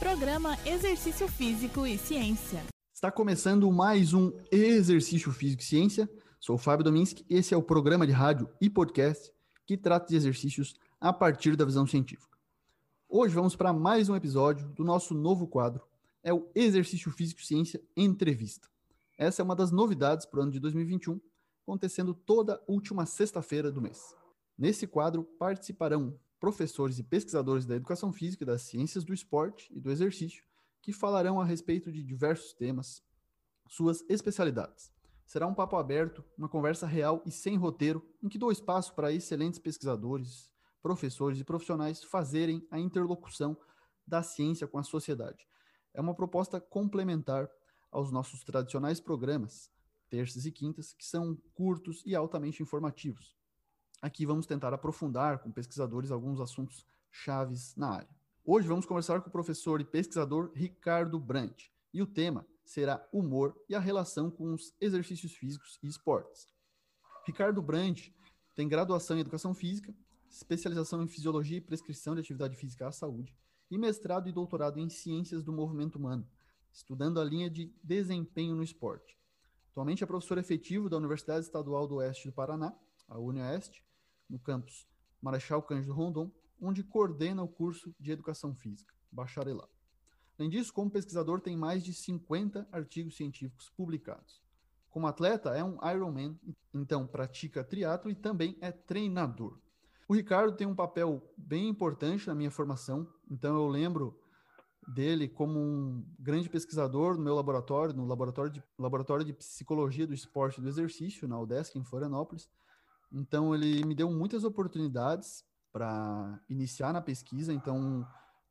Programa Exercício Físico e Ciência. Está começando mais um Exercício Físico e Ciência. Sou o Fábio Dominski. Esse é o programa de rádio e podcast que trata de exercícios a partir da visão científica. Hoje vamos para mais um episódio do nosso novo quadro. É o Exercício Físico e Ciência Entrevista. Essa é uma das novidades para o ano de 2021, acontecendo toda última sexta-feira do mês. Nesse quadro participarão professores e pesquisadores da educação física, das ciências do esporte e do exercício, que falarão a respeito de diversos temas, suas especialidades. Será um papo aberto, uma conversa real e sem roteiro, em que dou espaço para excelentes pesquisadores, professores e profissionais fazerem a interlocução da ciência com a sociedade. É uma proposta complementar aos nossos tradicionais programas, terças e quintas, que são curtos e altamente informativos. Aqui vamos tentar aprofundar com pesquisadores alguns assuntos chaves na área. Hoje vamos conversar com o professor e pesquisador Ricardo Brandt, e o tema será humor e a relação com os exercícios físicos e esportes. Ricardo Brandt tem graduação em Educação Física, especialização em Fisiologia e Prescrição de Atividade Física à Saúde e mestrado e doutorado em Ciências do Movimento Humano, estudando a linha de desempenho no esporte. Atualmente é professor efetivo da Universidade Estadual do Oeste do Paraná, a UniOeste, no campus Marechal Cândido Rondon, onde coordena o curso de Educação Física, bacharelado. Além disso, como pesquisador, tem mais de 50 artigos científicos publicados. Como atleta, é um Ironman, então pratica triatlo e também é treinador. O Ricardo tem um papel bem importante na minha formação, então eu lembro dele como um grande pesquisador no meu laboratório, no laboratório de, laboratório de Psicologia do Esporte e do Exercício, na UDESC, em Florianópolis, então, ele me deu muitas oportunidades para iniciar na pesquisa. Então,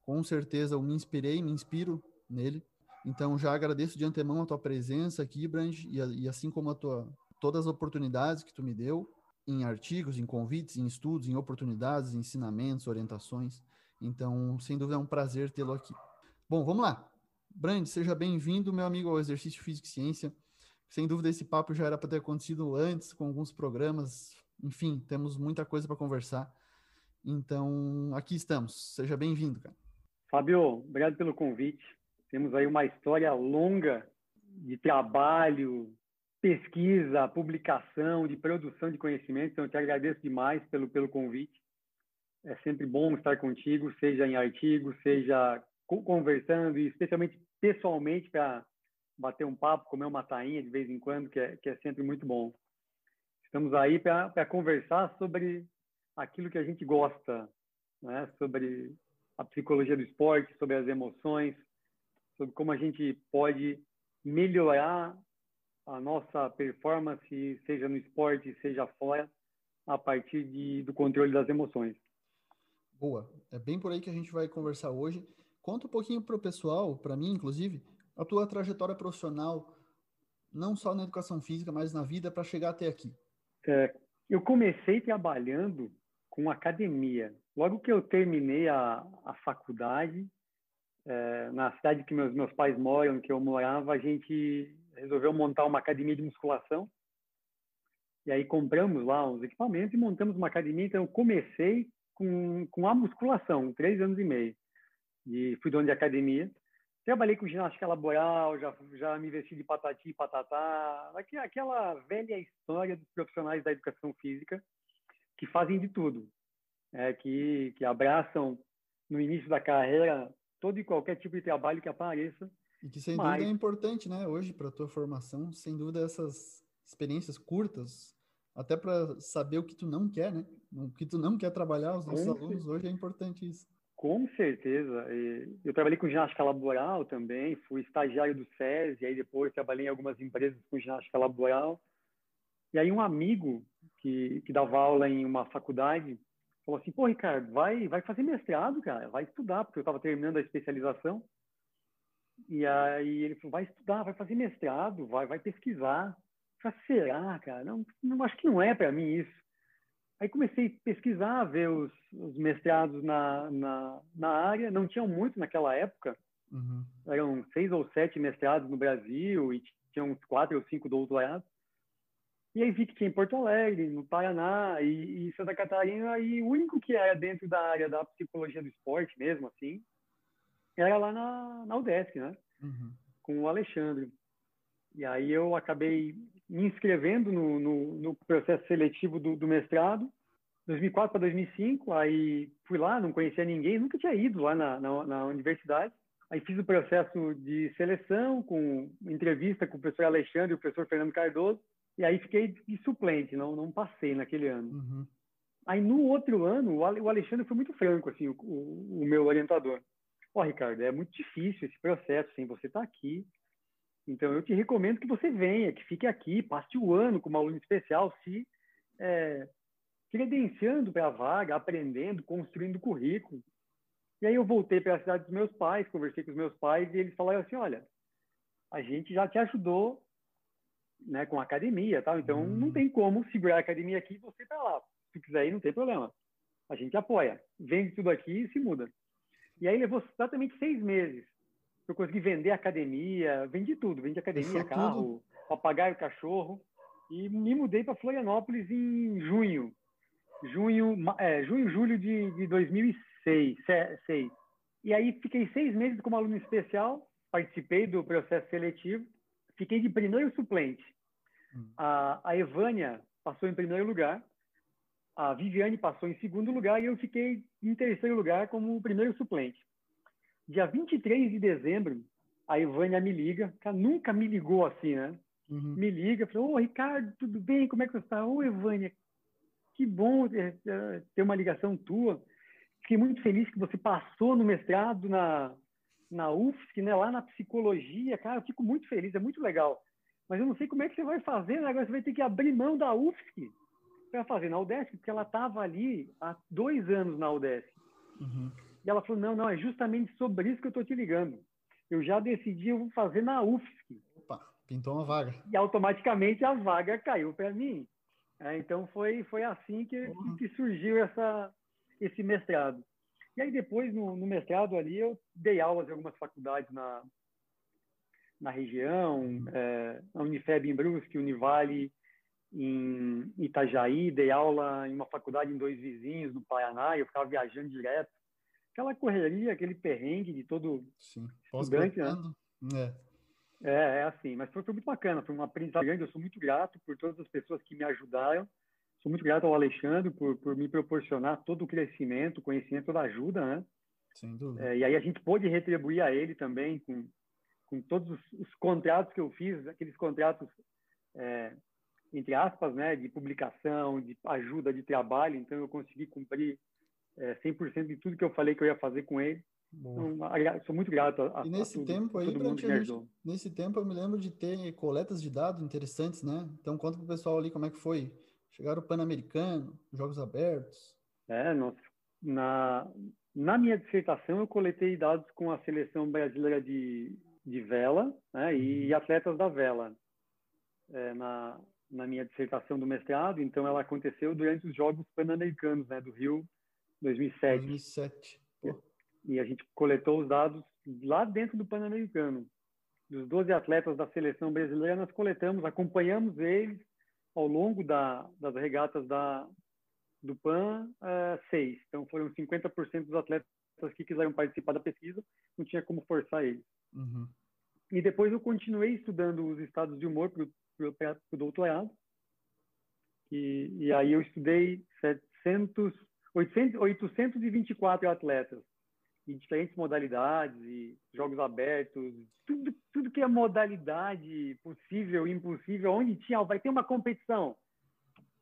com certeza, eu me inspirei, me inspiro nele. Então, já agradeço de antemão a tua presença aqui, Brand, e, e assim como a tua, todas as oportunidades que tu me deu em artigos, em convites, em estudos, em oportunidades, ensinamentos, orientações. Então, sem dúvida, é um prazer tê-lo aqui. Bom, vamos lá. Brand, seja bem-vindo, meu amigo, ao Exercício Físico e Ciência. Sem dúvida, esse papo já era para ter acontecido antes, com alguns programas enfim, temos muita coisa para conversar. Então, aqui estamos. Seja bem-vindo, cara. Fábio, obrigado pelo convite. Temos aí uma história longa de trabalho, pesquisa, publicação, de produção de conhecimento. Então, eu te agradeço demais pelo, pelo convite. É sempre bom estar contigo, seja em artigo, seja conversando e especialmente pessoalmente para bater um papo, comer uma tainha de vez em quando, que é, que é sempre muito bom. Estamos aí para conversar sobre aquilo que a gente gosta, né? sobre a psicologia do esporte, sobre as emoções, sobre como a gente pode melhorar a nossa performance, seja no esporte, seja fora, a partir de, do controle das emoções. Boa, é bem por aí que a gente vai conversar hoje. Conta um pouquinho para o pessoal, para mim, inclusive, a tua trajetória profissional, não só na educação física, mas na vida, para chegar até aqui. É, eu comecei trabalhando com academia. Logo que eu terminei a, a faculdade, é, na cidade que meus, meus pais moram, que eu morava, a gente resolveu montar uma academia de musculação. E aí compramos lá os equipamentos e montamos uma academia. Então, eu comecei com, com a musculação, três anos e meio. E fui dono de academia. Trabalhei com ginástica laboral, já, já me vesti de patati e patatá, aquela velha história dos profissionais da educação física que fazem de tudo, é, que, que abraçam no início da carreira todo e qualquer tipo de trabalho que apareça. E que sem mas... dúvida é importante, né, hoje para a tua formação, sem dúvida essas experiências curtas, até para saber o que tu não quer, né? O que tu não quer trabalhar, os nossos alunos hoje é importante isso. Com certeza. Eu trabalhei com ginástica laboral também, fui estagiário do SESI, aí depois trabalhei em algumas empresas com ginástica laboral. E aí um amigo que, que dava aula em uma faculdade falou assim, pô, Ricardo, vai, vai fazer mestrado, cara, vai estudar, porque eu estava terminando a especialização. E aí ele falou, vai estudar, vai fazer mestrado, vai, vai pesquisar. Eu falei, será, cara? Não, não acho que não é para mim isso. Aí comecei a pesquisar, ver os, os mestrados na, na, na, área. Não tinham muito naquela época. Uhum. Eram seis ou sete mestrados no Brasil e tinham uns quatro ou cinco doutorados. E aí vi que tinha em Porto Alegre, no Paraná e, e Santa Catarina. E o único que era dentro da área da psicologia do esporte mesmo, assim, era lá na, na UDESC, né? Uhum. Com o Alexandre. E aí eu acabei me inscrevendo no, no, no processo seletivo do, do mestrado, 2004 para 2005. Aí fui lá, não conhecia ninguém, nunca tinha ido lá na, na, na universidade. Aí fiz o processo de seleção, com entrevista com o professor Alexandre e o professor Fernando Cardoso. E aí fiquei de suplente, não, não passei naquele ano. Uhum. Aí no outro ano, o Alexandre foi muito franco, assim, o, o, o meu orientador. Ó, oh, Ricardo, é muito difícil esse processo, assim, você está aqui. Então eu te recomendo que você venha, que fique aqui, passe o ano como aluno especial, se é, credenciando para a vaga, aprendendo, construindo currículo. E aí eu voltei para a cidade dos meus pais, conversei com os meus pais e eles falaram assim, olha, a gente já te ajudou né, com a academia, tal, então hum. não tem como segurar a academia aqui e você para lá. Se quiser ir, não tem problema. A gente apoia. Vende tudo aqui e se muda. E aí levou exatamente seis meses. Eu consegui vender academia, vendi tudo. Vendi academia, carro, tudo. papagaio, cachorro. E me mudei para Florianópolis em junho. Junho, é, junho julho de, de 2006. Seis. E aí fiquei seis meses como aluno especial. Participei do processo seletivo. Fiquei de primeiro suplente. Hum. A, a Evânia passou em primeiro lugar a Viviane passou em segundo lugar e eu fiquei em terceiro lugar como primeiro suplente. Dia 23 de dezembro, a Ivânia me liga, ela nunca me ligou assim, né? Uhum. Me liga, falou, ô Ricardo, tudo bem? Como é que você está? Ô Ivânia, que bom ter uma ligação tua. Fiquei muito feliz que você passou no mestrado na, na UFSC, né? lá na psicologia. Cara, eu fico muito feliz, é muito legal. Mas eu não sei como é que você vai fazer, né? agora você vai ter que abrir mão da UFSC para fazer na UDESC, porque ela estava ali há dois anos na UDESC. Uhum. E ela falou, não, não, é justamente sobre isso que eu estou te ligando. Eu já decidi, eu vou fazer na UFSC. Opa, pintou uma vaga. E automaticamente a vaga caiu para mim. É, então foi, foi assim que, uhum. que surgiu essa, esse mestrado. E aí depois, no, no, mestrado ali, eu dei aulas em algumas faculdades na, na região, uhum. é, a Unifeb em Brusque, Univale em Itajaí, dei aula em uma faculdade em dois vizinhos, no Paraná, eu ficava viajando direto. Aquela correria, aquele perrengue de todo Sim. estudante, né? É. é. é, assim, mas foi, foi, muito bacana, foi uma aprendizagem grande, eu sou muito grato por todas as pessoas que me ajudaram, sou muito grato ao Alexandre por, por me proporcionar todo o crescimento, conhecimento, toda a ajuda, né? Sem dúvida. É, e aí a gente pôde retribuir a ele também com, com todos os, os contratos que eu fiz, aqueles contratos é, entre aspas, né, de publicação, de ajuda de trabalho, então eu consegui cumprir é, 100% de tudo que eu falei que eu ia fazer com ele. Então, sou muito grato a, e nesse a tudo, tempo aí, todo mundo que me ajudou. Nesse tempo eu me lembro de ter coletas de dados interessantes, né? Então conta para o pessoal ali como é que foi. Chegaram o Pan-Americano, Jogos Abertos. É, nossa. Na, na minha dissertação eu coletei dados com a seleção brasileira de, de vela né, e uhum. atletas da vela. É, na, na minha dissertação do mestrado, então ela aconteceu durante os Jogos Pan-Americanos, né, do Rio 2007. 2007. Pô. E a gente coletou os dados lá dentro do Pan-Americano. Dos 12 atletas da seleção brasileira, nós coletamos, acompanhamos eles ao longo da, das regatas da, do PAN, uh, seis. Então, foram 50% dos atletas que quiseram participar da pesquisa, não tinha como forçar eles. Uhum. E depois eu continuei estudando os estados de humor para o doutorado. E, e aí eu estudei 700, 800, 824 atletas em diferentes modalidades, e jogos abertos, tudo, tudo que é modalidade possível, impossível, onde tinha, vai ter uma competição.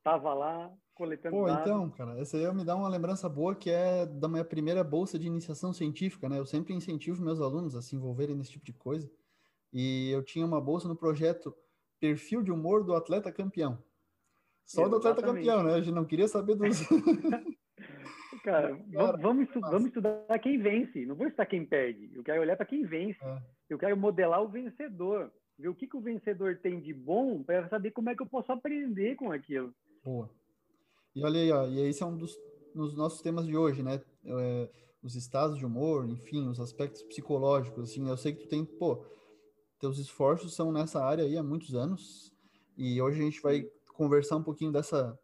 Tava lá coletando Pô, dados. então, cara, essa aí me dá uma lembrança boa que é da minha primeira bolsa de iniciação científica, né? Eu sempre incentivo meus alunos a se envolverem nesse tipo de coisa. E eu tinha uma bolsa no projeto perfil de humor do atleta campeão. Só Exatamente. do atleta campeão, né? A gente não queria saber dos. Cara, vamos, estudar, vamos, estudar quem vence, não vou estudar quem perde. Eu quero olhar para quem vence. É. Eu quero modelar o vencedor, ver o que, que o vencedor tem de bom para saber como é que eu posso aprender com aquilo. Boa. E olha aí, ó, e esse é um dos nos nossos temas de hoje, né? É, os estados de humor, enfim, os aspectos psicológicos, assim. Eu sei que tu tem, pô, teus esforços são nessa área aí há muitos anos. E hoje a gente vai conversar um pouquinho dessa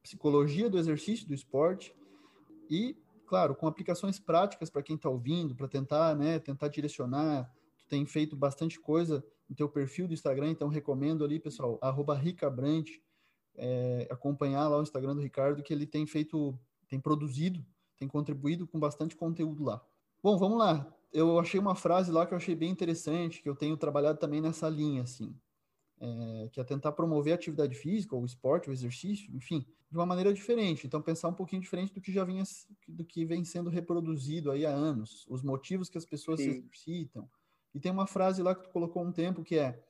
psicologia do exercício, do esporte. E claro, com aplicações práticas para quem está ouvindo, para tentar, né, tentar direcionar. Tu tem feito bastante coisa no teu perfil do Instagram, então recomendo ali, pessoal, ricabrante, é, acompanhar lá o Instagram do Ricardo, que ele tem feito, tem produzido, tem contribuído com bastante conteúdo lá. Bom, vamos lá. Eu achei uma frase lá que eu achei bem interessante, que eu tenho trabalhado também nessa linha, assim é, que é tentar promover a atividade física, ou o esporte, o exercício, enfim, de uma maneira diferente. Então, pensar um pouquinho diferente do que já vinha, do que vem sendo reproduzido aí há anos, os motivos que as pessoas Sim. se exercitam. E tem uma frase lá que tu colocou um tempo que é,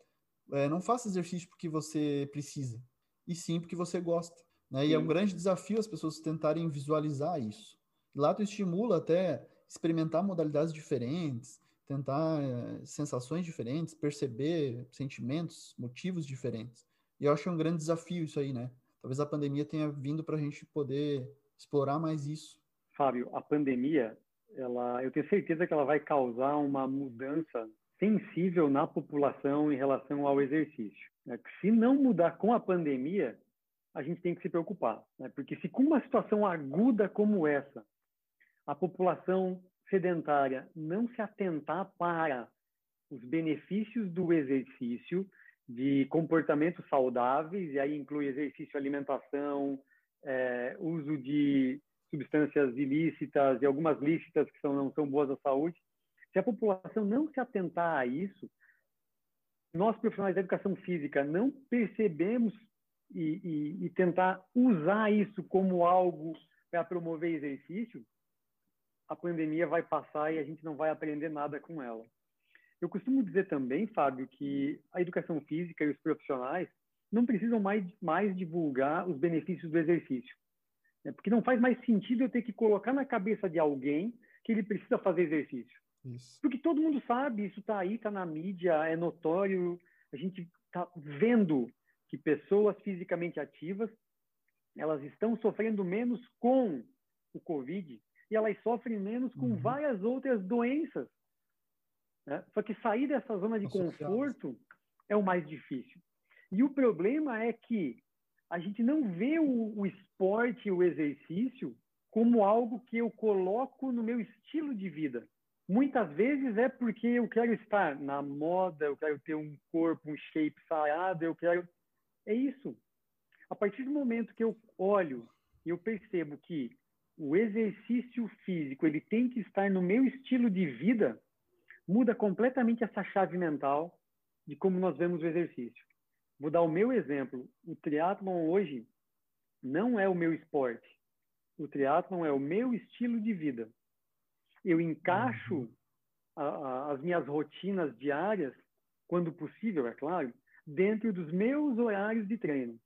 é não faça exercício porque você precisa, e sim porque você gosta. Né? E é um grande desafio as pessoas tentarem visualizar isso. E lá tu estimula até experimentar modalidades diferentes, tentar é, sensações diferentes, perceber sentimentos, motivos diferentes. E eu acho um grande desafio isso aí, né? Talvez a pandemia tenha vindo para a gente poder explorar mais isso. Fábio, a pandemia, ela, eu tenho certeza que ela vai causar uma mudança sensível na população em relação ao exercício. Né? Se não mudar com a pandemia, a gente tem que se preocupar, né? porque se com uma situação aguda como essa, a população sedentária não se atentar para os benefícios do exercício, de comportamentos saudáveis, e aí inclui exercício, alimentação, é, uso de substâncias ilícitas e algumas lícitas que são, não são boas à saúde. Se a população não se atentar a isso, nós profissionais da educação física não percebemos e, e, e tentar usar isso como algo para promover exercício, a pandemia vai passar e a gente não vai aprender nada com ela. Eu costumo dizer também, Fábio, que a educação física e os profissionais não precisam mais, mais divulgar os benefícios do exercício. Né? Porque não faz mais sentido eu ter que colocar na cabeça de alguém que ele precisa fazer exercício. Isso. Porque todo mundo sabe, isso está aí, está na mídia, é notório, a gente está vendo que pessoas fisicamente ativas elas estão sofrendo menos com o Covid e elas sofrem menos com uhum. várias outras doenças. Né? Só que sair dessa zona de conforto é o mais difícil. E o problema é que a gente não vê o, o esporte, o exercício, como algo que eu coloco no meu estilo de vida. Muitas vezes é porque eu quero estar na moda, eu quero ter um corpo, um shape sarado, eu quero. É isso. A partir do momento que eu olho e eu percebo que o exercício físico ele tem que estar no meu estilo de vida, muda completamente essa chave mental de como nós vemos o exercício. Vou dar o meu exemplo. O triatlon hoje não é o meu esporte. O triatlon é o meu estilo de vida. Eu encaixo uhum. a, a, as minhas rotinas diárias, quando possível, é claro, dentro dos meus horários de treino.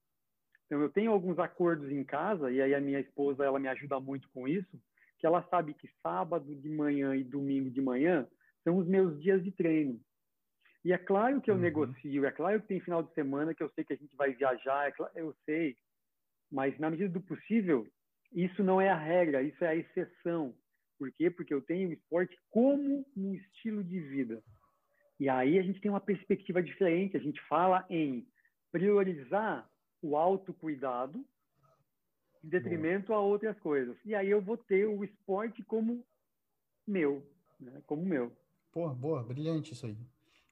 Então, eu tenho alguns acordos em casa, e aí a minha esposa ela me ajuda muito com isso, que ela sabe que sábado de manhã e domingo de manhã são os meus dias de treino. E é claro que eu uhum. negocio, é claro que tem final de semana que eu sei que a gente vai viajar, é claro, eu sei, mas na medida do possível, isso não é a regra, isso é a exceção. Por quê? Porque eu tenho o esporte como um estilo de vida. E aí a gente tem uma perspectiva diferente, a gente fala em priorizar o autocuidado em detrimento Boa. a outras coisas. E aí eu vou ter o esporte como meu, né? como meu. Pô, boa, brilhante isso aí.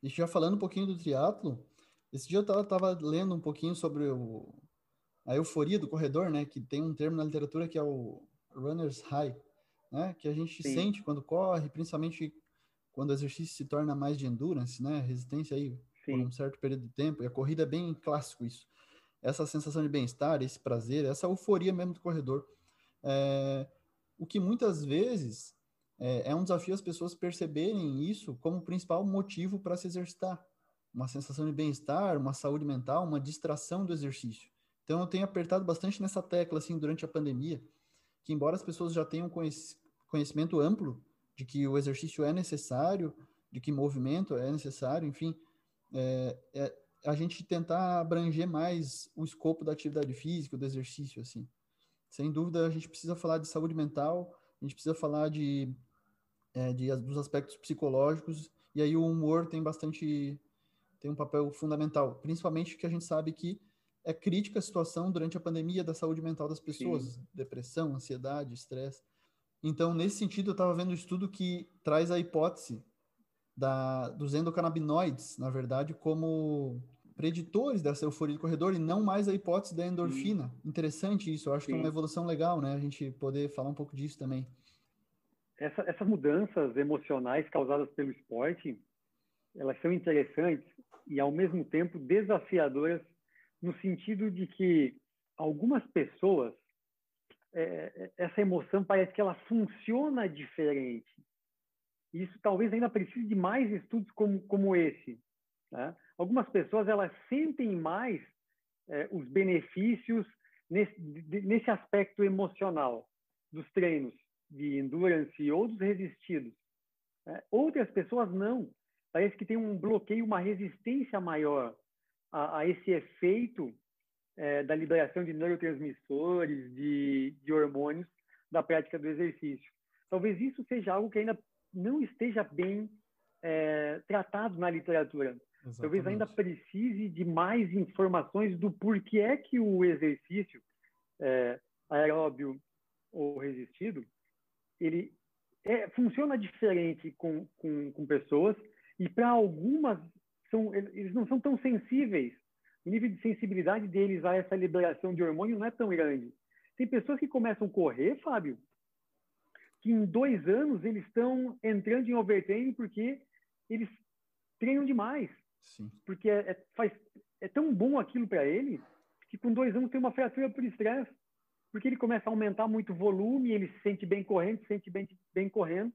E já falando um pouquinho do triatlo, esse dia eu tava, tava lendo um pouquinho sobre o, a euforia do corredor, né? Que tem um termo na literatura que é o runner's high, né? Que a gente Sim. sente quando corre, principalmente quando o exercício se torna mais de endurance, né? Resistência aí Sim. por um certo período de tempo. E a corrida é bem clássico isso essa sensação de bem-estar, esse prazer, essa euforia mesmo do corredor. É, o que muitas vezes é, é, um desafio as pessoas perceberem isso como principal motivo para se exercitar. Uma sensação de bem-estar, uma saúde mental, uma distração do exercício. Então, eu tenho apertado bastante nessa tecla, assim, durante a pandemia, que embora as pessoas já tenham conhecimento amplo de que o exercício é necessário, de que movimento é necessário, enfim, é, é, a gente tentar abranger mais o escopo da atividade física, do exercício, assim. Sem dúvida, a gente precisa falar de saúde mental, a gente precisa falar de, é, de dos aspectos psicológicos, e aí o humor tem bastante, tem um papel fundamental, principalmente que a gente sabe que é crítica a situação durante a pandemia da saúde mental das pessoas, Sim. depressão, ansiedade, estresse. Então, nesse sentido, eu estava vendo um estudo que traz a hipótese da, dos endocannabinoides, na verdade, como preditores dessa euforia de corredor e não mais a hipótese da endorfina. Sim. Interessante isso, eu acho Sim. que é uma evolução legal, né? A gente poder falar um pouco disso também. Essa, essas mudanças emocionais causadas pelo esporte, elas são interessantes e ao mesmo tempo desafiadoras no sentido de que algumas pessoas é, essa emoção parece que ela funciona diferente. Isso talvez ainda precise de mais estudos como, como esse. Né? Algumas pessoas elas sentem mais é, os benefícios nesse, nesse aspecto emocional dos treinos de endurance ou dos resistidos. Né? Outras pessoas não. Parece que tem um bloqueio, uma resistência maior a, a esse efeito é, da liberação de neurotransmissores, de, de hormônios da prática do exercício. Talvez isso seja algo que ainda não esteja bem é, tratado na literatura. Exatamente. Talvez ainda precise de mais informações do porquê é que o exercício é, aeróbio ou resistido ele é, funciona diferente com, com, com pessoas e para algumas são, eles não são tão sensíveis o nível de sensibilidade deles a essa liberação de hormônio não é tão grande. Tem pessoas que começam a correr, Fábio, que em dois anos eles estão entrando em overtraining porque eles treinam demais. Sim. Porque é, é, faz, é tão bom aquilo para ele que com dois anos tem uma fratura por estresse. Porque ele começa a aumentar muito o volume, ele se sente bem correndo, se sente bem, bem correndo.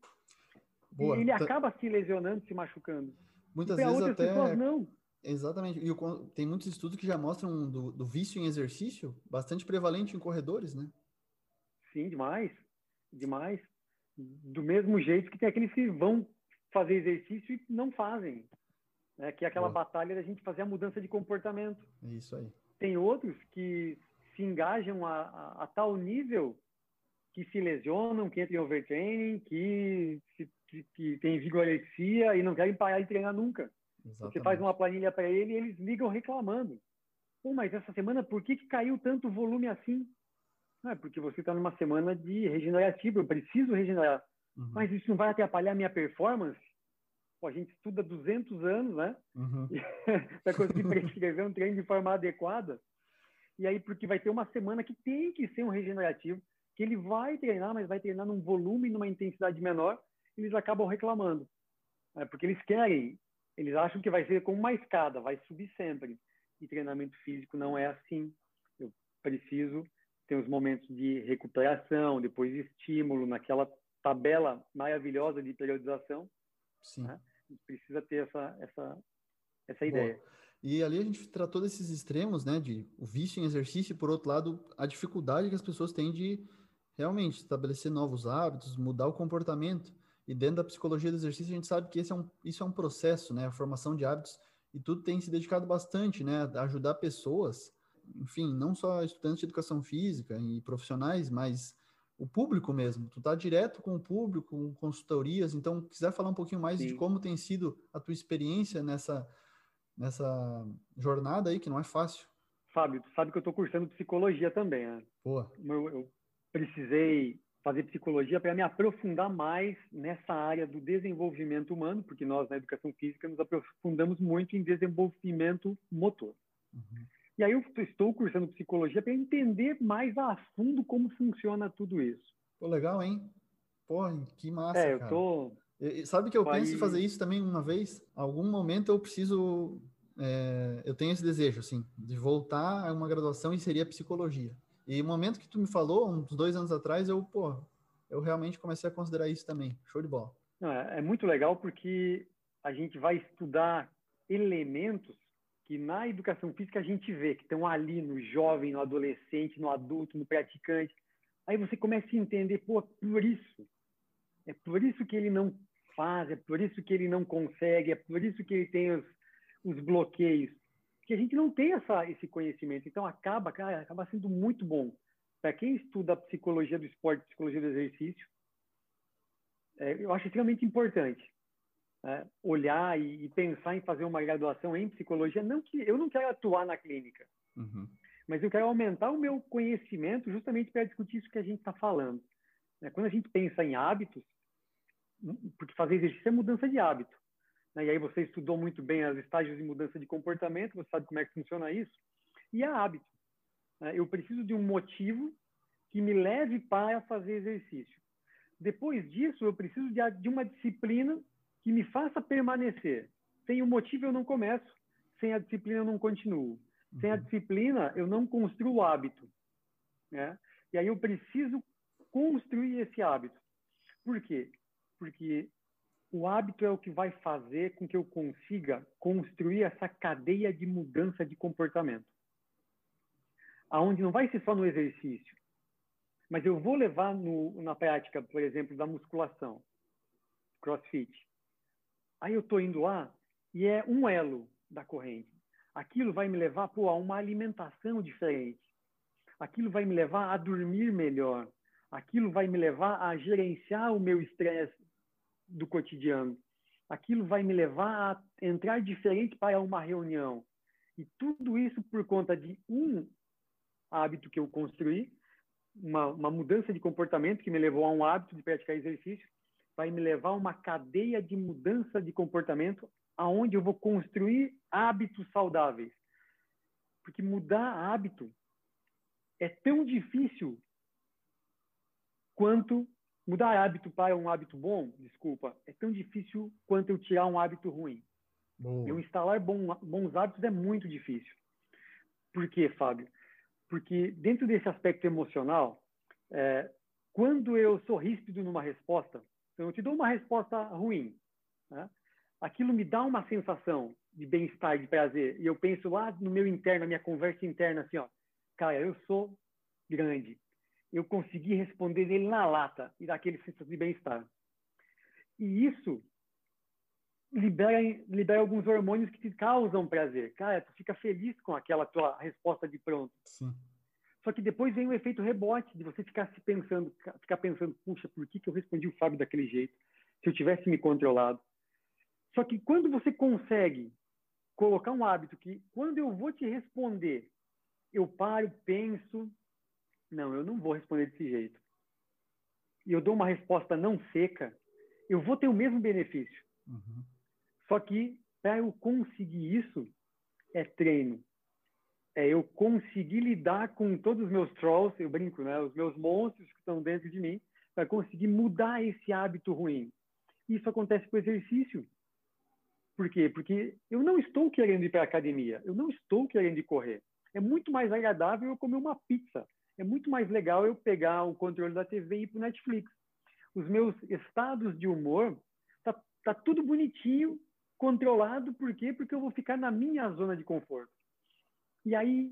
Boa. E ele acaba se lesionando, se machucando. Muitas vezes até... pessoas não. Exatamente. E o, tem muitos estudos que já mostram do, do, vício em exercício bastante prevalente em corredores, né? Sim, demais. Demais. Do mesmo jeito que tem aqueles que vão fazer exercício e não fazem. Né? Que é aquela Boa. batalha da gente fazer a mudança de comportamento. Isso aí. Tem outros que se engajam a, a, a tal nível que se lesionam, que entram em overtraining, que, que, que tem vigorexia e não querem parar de treinar nunca. Exatamente. Você faz uma planilha para ele e eles ligam reclamando. Pô, mas essa semana por que, que caiu tanto volume assim? É porque você está numa semana de regenerativo, eu preciso regenerar. Uhum. Mas isso não vai atrapalhar a minha performance? Pô, a gente estuda 200 anos, né? Uhum. para conseguir prescrever um treino de forma adequada. E aí, porque vai ter uma semana que tem que ser um regenerativo, que ele vai treinar, mas vai treinar num volume, numa intensidade menor, eles acabam reclamando. É, porque eles querem eles acham que vai ser como uma escada, vai subir sempre. E treinamento físico não é assim. Eu preciso ter os momentos de recuperação, depois estímulo, naquela tabela maravilhosa de periodização. Sim. Né? Precisa ter essa, essa, essa ideia. E ali a gente tratou desses extremos, né, de o vício em exercício e, por outro lado, a dificuldade que as pessoas têm de realmente estabelecer novos hábitos, mudar o comportamento. E dentro da psicologia do exercício, a gente sabe que esse é um, isso é um processo, né? A formação de hábitos, e tudo tem se dedicado bastante, né? A ajudar pessoas, enfim, não só estudantes de educação física e profissionais, mas o público mesmo. Tu tá direto com o público, com consultorias, então, quiser falar um pouquinho mais Sim. de como tem sido a tua experiência nessa, nessa jornada aí, que não é fácil. Fábio, tu sabe que eu estou cursando psicologia também, né? Boa. Eu, eu precisei fazer psicologia para me aprofundar mais nessa área do desenvolvimento humano, porque nós na educação física nos aprofundamos muito em desenvolvimento motor. Uhum. E aí eu estou cursando psicologia para entender mais a fundo como funciona tudo isso. Pô, legal, hein? Pô, que massa, É, eu cara. tô... Sabe que eu penso em fazer isso também uma vez? Algum momento eu preciso... É, eu tenho esse desejo, assim, de voltar a uma graduação e seria psicologia. E o momento que tu me falou, uns dois anos atrás, eu, pô, eu realmente comecei a considerar isso também. Show de bola. É, é muito legal porque a gente vai estudar elementos que na educação física a gente vê, que estão ali no jovem, no adolescente, no adulto, no praticante. Aí você começa a entender, pô, por isso. É por isso que ele não faz, é por isso que ele não consegue, é por isso que ele tem os, os bloqueios que a gente não tem essa, esse conhecimento. Então, acaba, cara, acaba sendo muito bom. Para quem estuda psicologia do esporte, psicologia do exercício, é, eu acho extremamente importante é, olhar e, pensar em fazer uma graduação em psicologia. Não que eu não quero atuar na clínica, uhum. mas eu quero aumentar o meu conhecimento justamente para discutir isso que a gente está falando. Né? Quando a gente pensa em hábitos, porque fazer exercício é mudança de hábito. Né? E aí você estudou muito bem os estágios de mudança de comportamento, você sabe como é que funciona isso. E é hábito. Né? Eu preciso de um motivo que me leve para fazer exercício. Depois disso, eu preciso de, de uma disciplina que me faça permanecer. Sem o motivo, eu não começo. Sem a disciplina, eu não continuo. Sem a uhum. disciplina, eu não construo hábito. Né? E aí eu preciso construir esse hábito. Por quê? Porque o hábito é o que vai fazer com que eu consiga construir essa cadeia de mudança de comportamento. Aonde não vai ser só no exercício, mas eu vou levar no, na prática, por exemplo, da musculação, crossfit. Aí eu estou indo lá e é um elo da corrente. Aquilo vai me levar pô, a uma alimentação diferente. Aquilo vai me levar a dormir melhor. Aquilo vai me levar a gerenciar o meu estresse do cotidiano. Aquilo vai me levar a entrar diferente para uma reunião. E tudo isso por conta de um hábito que eu construí, uma, uma mudança de comportamento que me levou a um hábito de praticar exercício, vai me levar a uma cadeia de mudança de comportamento aonde eu vou construir hábitos saudáveis. Porque mudar hábito é tão difícil quanto mudar hábito para um hábito bom, desculpa, é tão difícil quanto eu tirar um hábito ruim. Boa. Eu instalar bom, bons hábitos é muito difícil. Por quê, Fábio? Porque dentro desse aspecto emocional, é, quando eu sou ríspido numa resposta, eu te dou uma resposta ruim, né? aquilo me dá uma sensação de bem-estar, de prazer. E eu penso lá no meu interno, na minha conversa interna, assim, ó, cara, eu sou grande, eu consegui responder ele na lata e dar aquele senso de bem-estar. E isso libera, libera alguns hormônios que te causam prazer. Cara, tu fica feliz com aquela tua resposta de pronto. Sim. Só que depois vem o efeito rebote de você ficar se pensando, ficar pensando, puxa, por que, que eu respondi o Fábio daquele jeito? Se eu tivesse me controlado. Só que quando você consegue colocar um hábito que, quando eu vou te responder, eu paro, penso, não, eu não vou responder desse jeito. E eu dou uma resposta não seca, eu vou ter o mesmo benefício. Uhum. Só que para eu conseguir isso, é treino. É eu conseguir lidar com todos os meus trolls, eu brinco, né? Os meus monstros que estão dentro de mim, para conseguir mudar esse hábito ruim. Isso acontece com o exercício. Por quê? Porque eu não estou querendo ir para a academia, eu não estou querendo correr. É muito mais agradável eu comer uma pizza é muito mais legal eu pegar o controle da TV e ir para o Netflix. Os meus estados de humor, tá, tá tudo bonitinho, controlado, por quê? Porque eu vou ficar na minha zona de conforto. E aí,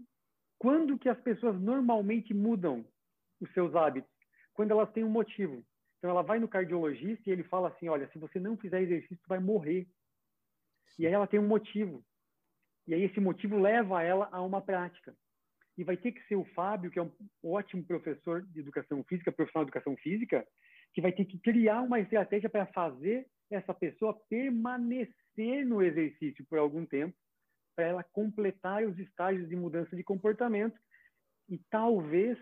quando que as pessoas normalmente mudam os seus hábitos? Quando elas têm um motivo. Então, ela vai no cardiologista e ele fala assim, olha, se você não fizer exercício, vai morrer. E aí ela tem um motivo. E aí esse motivo leva ela a uma prática e vai ter que ser o Fábio, que é um ótimo professor de educação física, profissional de educação física, que vai ter que criar uma estratégia para fazer essa pessoa permanecer no exercício por algum tempo, para ela completar os estágios de mudança de comportamento e talvez,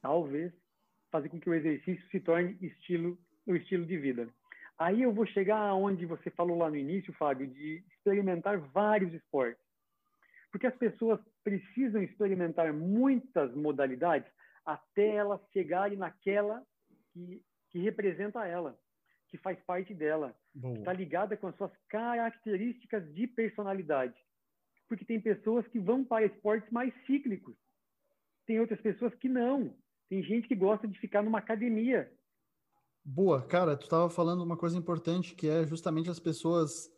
talvez, fazer com que o exercício se torne estilo, o estilo de vida. Aí eu vou chegar aonde você falou lá no início, Fábio, de experimentar vários esportes. Porque as pessoas precisam experimentar muitas modalidades até elas chegarem naquela que, que representa ela, que faz parte dela, está ligada com as suas características de personalidade. Porque tem pessoas que vão para esportes mais cíclicos, tem outras pessoas que não. Tem gente que gosta de ficar numa academia. Boa, cara, tu estava falando uma coisa importante que é justamente as pessoas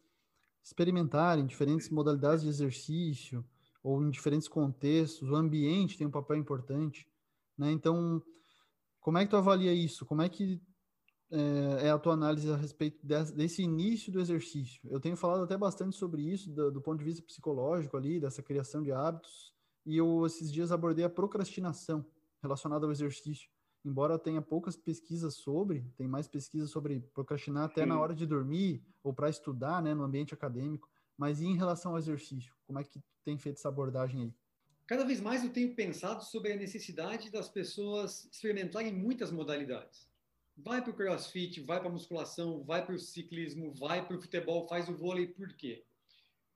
experimentarem diferentes modalidades de exercício ou em diferentes contextos, o ambiente tem um papel importante, né? Então, como é que tu avalia isso? Como é que é, é a tua análise a respeito desse, início do exercício? Eu tenho falado até bastante sobre isso do, do, ponto de vista psicológico ali, dessa criação de hábitos, e eu esses dias abordei a procrastinação relacionada ao exercício. Embora tenha poucas pesquisas sobre, tem mais pesquisas sobre procrastinar até Sim. na hora de dormir ou para estudar, né, no ambiente acadêmico. Mas em relação ao exercício? Como é que tem feito essa abordagem aí? cada vez mais eu tenho pensado sobre a necessidade das pessoas experimentarem muitas modalidades. Vai para o crossfit, vai para a musculação, vai para o ciclismo, vai para o futebol, faz o vôlei, por quê?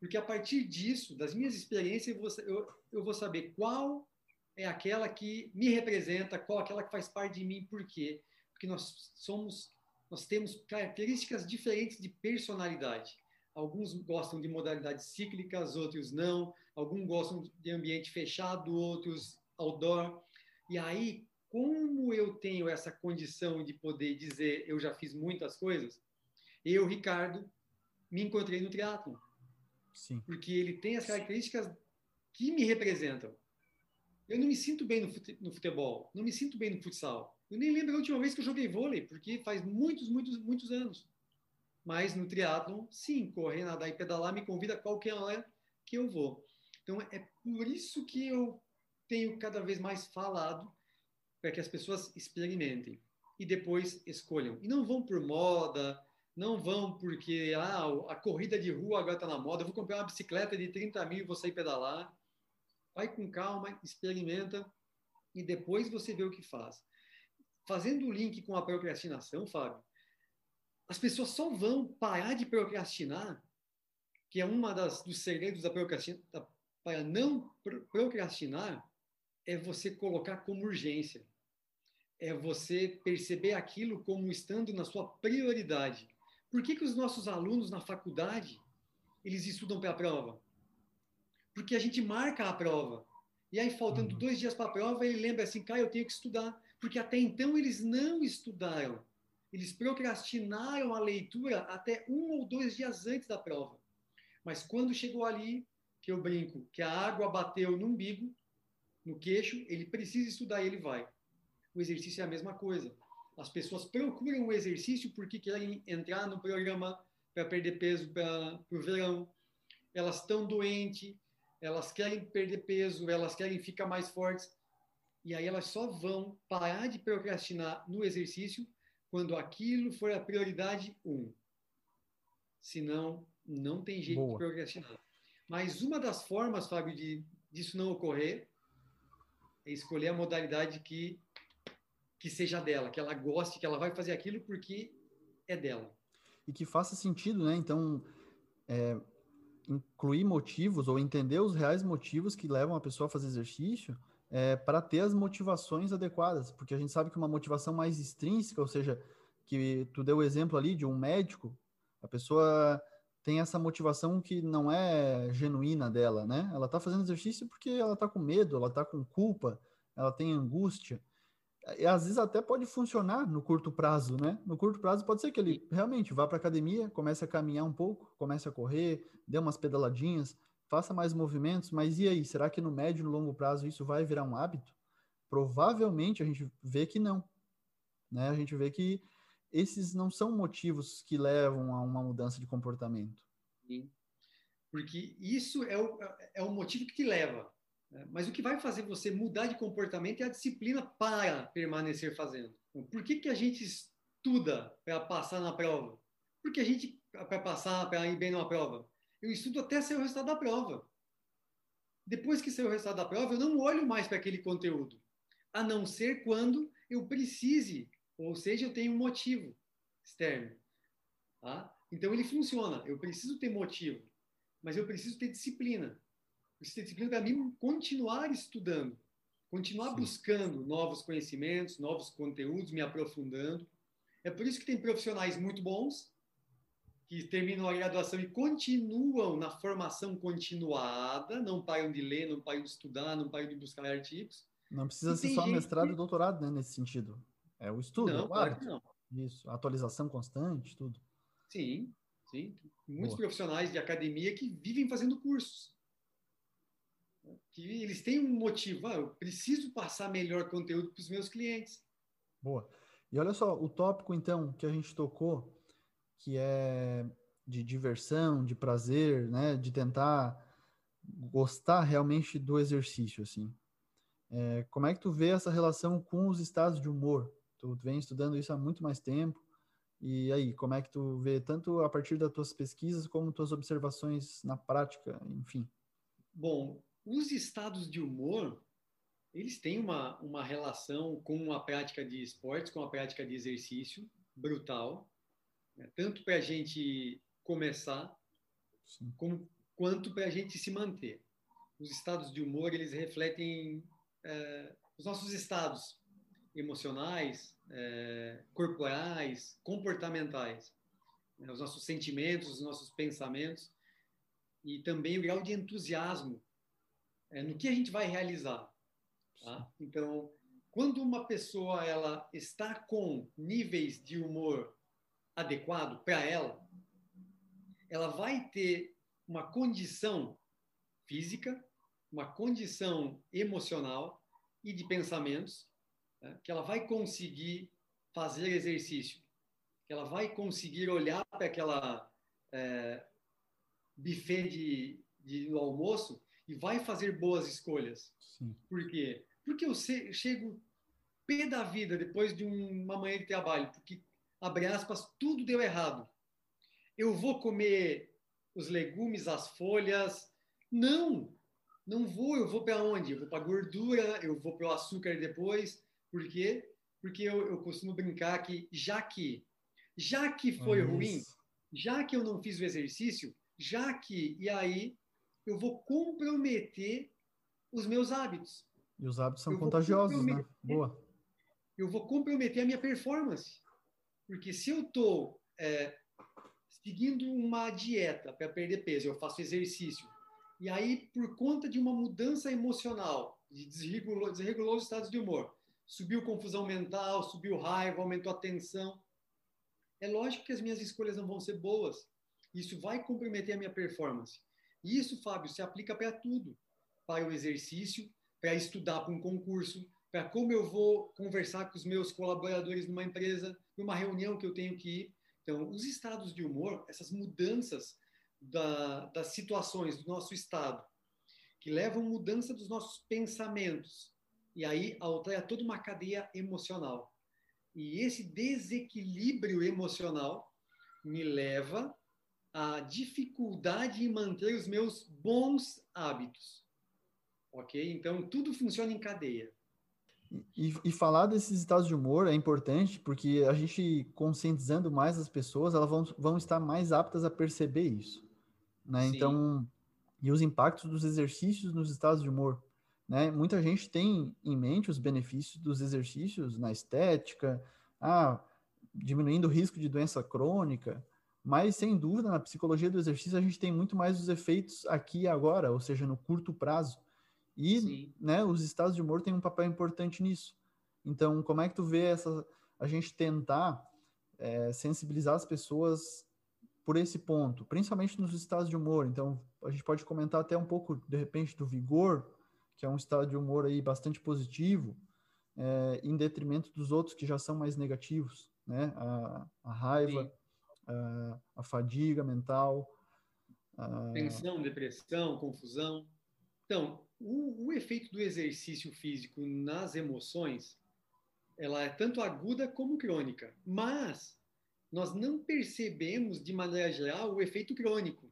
Porque a partir disso, das minhas experiências, eu vou, eu, eu vou saber qual é aquela que me representa, qual é aquela que faz parte de mim, por quê? Porque nós somos, nós temos características diferentes de personalidade. Alguns gostam de modalidades cíclicas, outros não. Alguns gostam de ambiente fechado, outros outdoor. E aí, como eu tenho essa condição de poder dizer eu já fiz muitas coisas, eu, Ricardo, me encontrei no triatlo. Sim. Porque ele tem as características que me representam. Eu não me sinto bem no futebol, não me sinto bem no futsal. Eu nem lembro a última vez que eu joguei vôlei, porque faz muitos, muitos, muitos anos. Mas no triatlon, sim, correr, nadar e pedalar me convida a qualquer hora que eu vou. Então é por isso que eu tenho cada vez mais falado para que as pessoas experimentem e depois escolham. E não vão por moda, não vão porque ah, a corrida de rua agora está na moda, eu vou comprar uma bicicleta de 30 mil e vou sair pedalar. Vai com calma, experimenta e depois você vê o que faz. Fazendo o link com a procrastinação, Fábio, as pessoas só vão parar de procrastinar, que é uma das dos segredos da procrastinação, para não procrastinar, é você colocar como urgência. É você perceber aquilo como estando na sua prioridade. Por que, que os nossos alunos na faculdade, eles estudam para a prova? Porque a gente marca a prova. E aí, faltando uhum. dois dias para a prova, ele lembra assim, cara, eu tenho que estudar. Porque até então eles não estudaram. Eles procrastinaram a leitura até um ou dois dias antes da prova. Mas quando chegou ali, que eu brinco, que a água bateu no umbigo, no queixo, ele precisa estudar e ele vai. O exercício é a mesma coisa. As pessoas procuram o exercício porque querem entrar no programa para perder peso para o verão. Elas estão doentes, elas querem perder peso, elas querem ficar mais fortes. E aí elas só vão parar de procrastinar no exercício quando aquilo for a prioridade um. Senão, não tem jeito Boa. de procrastinar. Mas uma das formas, Fábio, de disso não ocorrer é escolher a modalidade que que seja dela, que ela goste, que ela vai fazer aquilo porque é dela. E que faça sentido, né? Então, é, incluir motivos ou entender os reais motivos que levam a pessoa a fazer exercício é, para ter as motivações adequadas, porque a gente sabe que uma motivação mais extrínseca, ou seja, que tu deu o exemplo ali de um médico, a pessoa tem essa motivação que não é genuína dela, né? Ela está fazendo exercício porque ela está com medo, ela está com culpa, ela tem angústia. E às vezes até pode funcionar no curto prazo, né? No curto prazo pode ser que ele realmente vá para academia, comece a caminhar um pouco, comece a correr, dê umas pedaladinhas, faça mais movimentos, mas e aí? Será que no médio e no longo prazo isso vai virar um hábito? Provavelmente a gente vê que não. Né? A gente vê que esses não são motivos que levam a uma mudança de comportamento. Sim. Porque isso é o, é o motivo que te leva. Né? Mas o que vai fazer você mudar de comportamento é a disciplina para permanecer fazendo. Por que, que a gente estuda para passar na prova? Porque a gente, para passar, para ir bem numa prova, eu estudo até sair o resultado da prova. Depois que sair o resultado da prova, eu não olho mais para aquele conteúdo, a não ser quando eu precise, ou seja, eu tenho um motivo externo. Tá? Então ele funciona. Eu preciso ter motivo, mas eu preciso ter disciplina. Ter disciplina para mim continuar estudando, continuar Sim. buscando novos conhecimentos, novos conteúdos, me aprofundando. É por isso que tem profissionais muito bons que terminam a graduação e continuam na formação continuada, não param de ler, não param de estudar, não param de buscar artigos. Não precisa ser só mestrado que... e doutorado, né, nesse sentido. É o estudo, não, claro. não. Isso, atualização constante, tudo. Sim, sim. Muitos Boa. profissionais de academia que vivem fazendo cursos. Que eles têm um motivo, ah, eu preciso passar melhor conteúdo para os meus clientes. Boa. E olha só, o tópico, então, que a gente tocou, que é de diversão, de prazer, né? De tentar gostar realmente do exercício, assim. É, como é que tu vê essa relação com os estados de humor? Tu vem estudando isso há muito mais tempo. E aí, como é que tu vê tanto a partir das tuas pesquisas como tuas observações na prática, enfim? Bom, os estados de humor, eles têm uma, uma relação com a prática de esportes, com a prática de exercício brutal, né? tanto para a gente começar, como, quanto para a gente se manter. Os estados de humor, eles refletem é, os nossos estados emocionais, é, corporais, comportamentais, né? os nossos sentimentos, os nossos pensamentos, e também o grau de entusiasmo é, no que a gente vai realizar. Tá? Então, quando uma pessoa ela está com níveis de humor adequado para ela, ela vai ter uma condição física, uma condição emocional e de pensamentos né, que ela vai conseguir fazer exercício, que ela vai conseguir olhar para aquela é, buffet de, de, do almoço e vai fazer boas escolhas. Sim. Por quê? Porque eu chego pé da vida depois de uma manhã de trabalho, porque, abre aspas, tudo deu errado. Eu vou comer os legumes, as folhas. Não, não vou. Eu vou para onde? Eu vou para gordura, eu vou para o açúcar depois. Por quê? Porque eu, eu costumo brincar que já que já que foi ruim, já que eu não fiz o exercício, já que e aí eu vou comprometer os meus hábitos. E os hábitos são contagiosos, né? Boa. Eu vou comprometer a minha performance. Porque se eu estou é, seguindo uma dieta para perder peso, eu faço exercício, e aí, por conta de uma mudança emocional, de desregulou, desregulou os estados de humor, subiu confusão mental, subiu raiva, aumentou a tensão, é lógico que as minhas escolhas não vão ser boas. Isso vai comprometer a minha performance. E isso, Fábio, se aplica para tudo. Para o exercício, para estudar para um concurso, para como eu vou conversar com os meus colaboradores numa empresa, numa reunião que eu tenho que ir. Então, os estados de humor, essas mudanças da, das situações do nosso estado, que levam mudança dos nossos pensamentos, e aí altera toda uma cadeia emocional. E esse desequilíbrio emocional me leva a dificuldade em manter os meus bons hábitos. Ok? Então, tudo funciona em cadeia. E, e, falar desses estados de humor é importante porque a gente conscientizando mais as pessoas, elas vão, vão estar mais aptas a perceber isso. Né? Então, e os impactos dos exercícios nos estados de humor. Né? Muita gente tem em mente os benefícios dos exercícios na estética, ah, diminuindo o risco de doença crônica, mas, sem dúvida, na psicologia do exercício, a gente tem muito mais os efeitos aqui e agora, ou seja, no curto prazo. E né, os estados de humor têm um papel importante nisso. Então, como é que tu vê essa, a gente tentar é, sensibilizar as pessoas por esse ponto, principalmente nos estados de humor? Então, a gente pode comentar até um pouco, de repente, do vigor, que é um estado de humor aí bastante positivo, é, em detrimento dos outros que já são mais negativos, né? A, a raiva, Sim a, a fadiga mental. A... Tensão, depressão, confusão. Então, o, o efeito do exercício físico nas emoções, ela é tanto aguda como crônica, mas nós não percebemos de maneira geral o efeito crônico,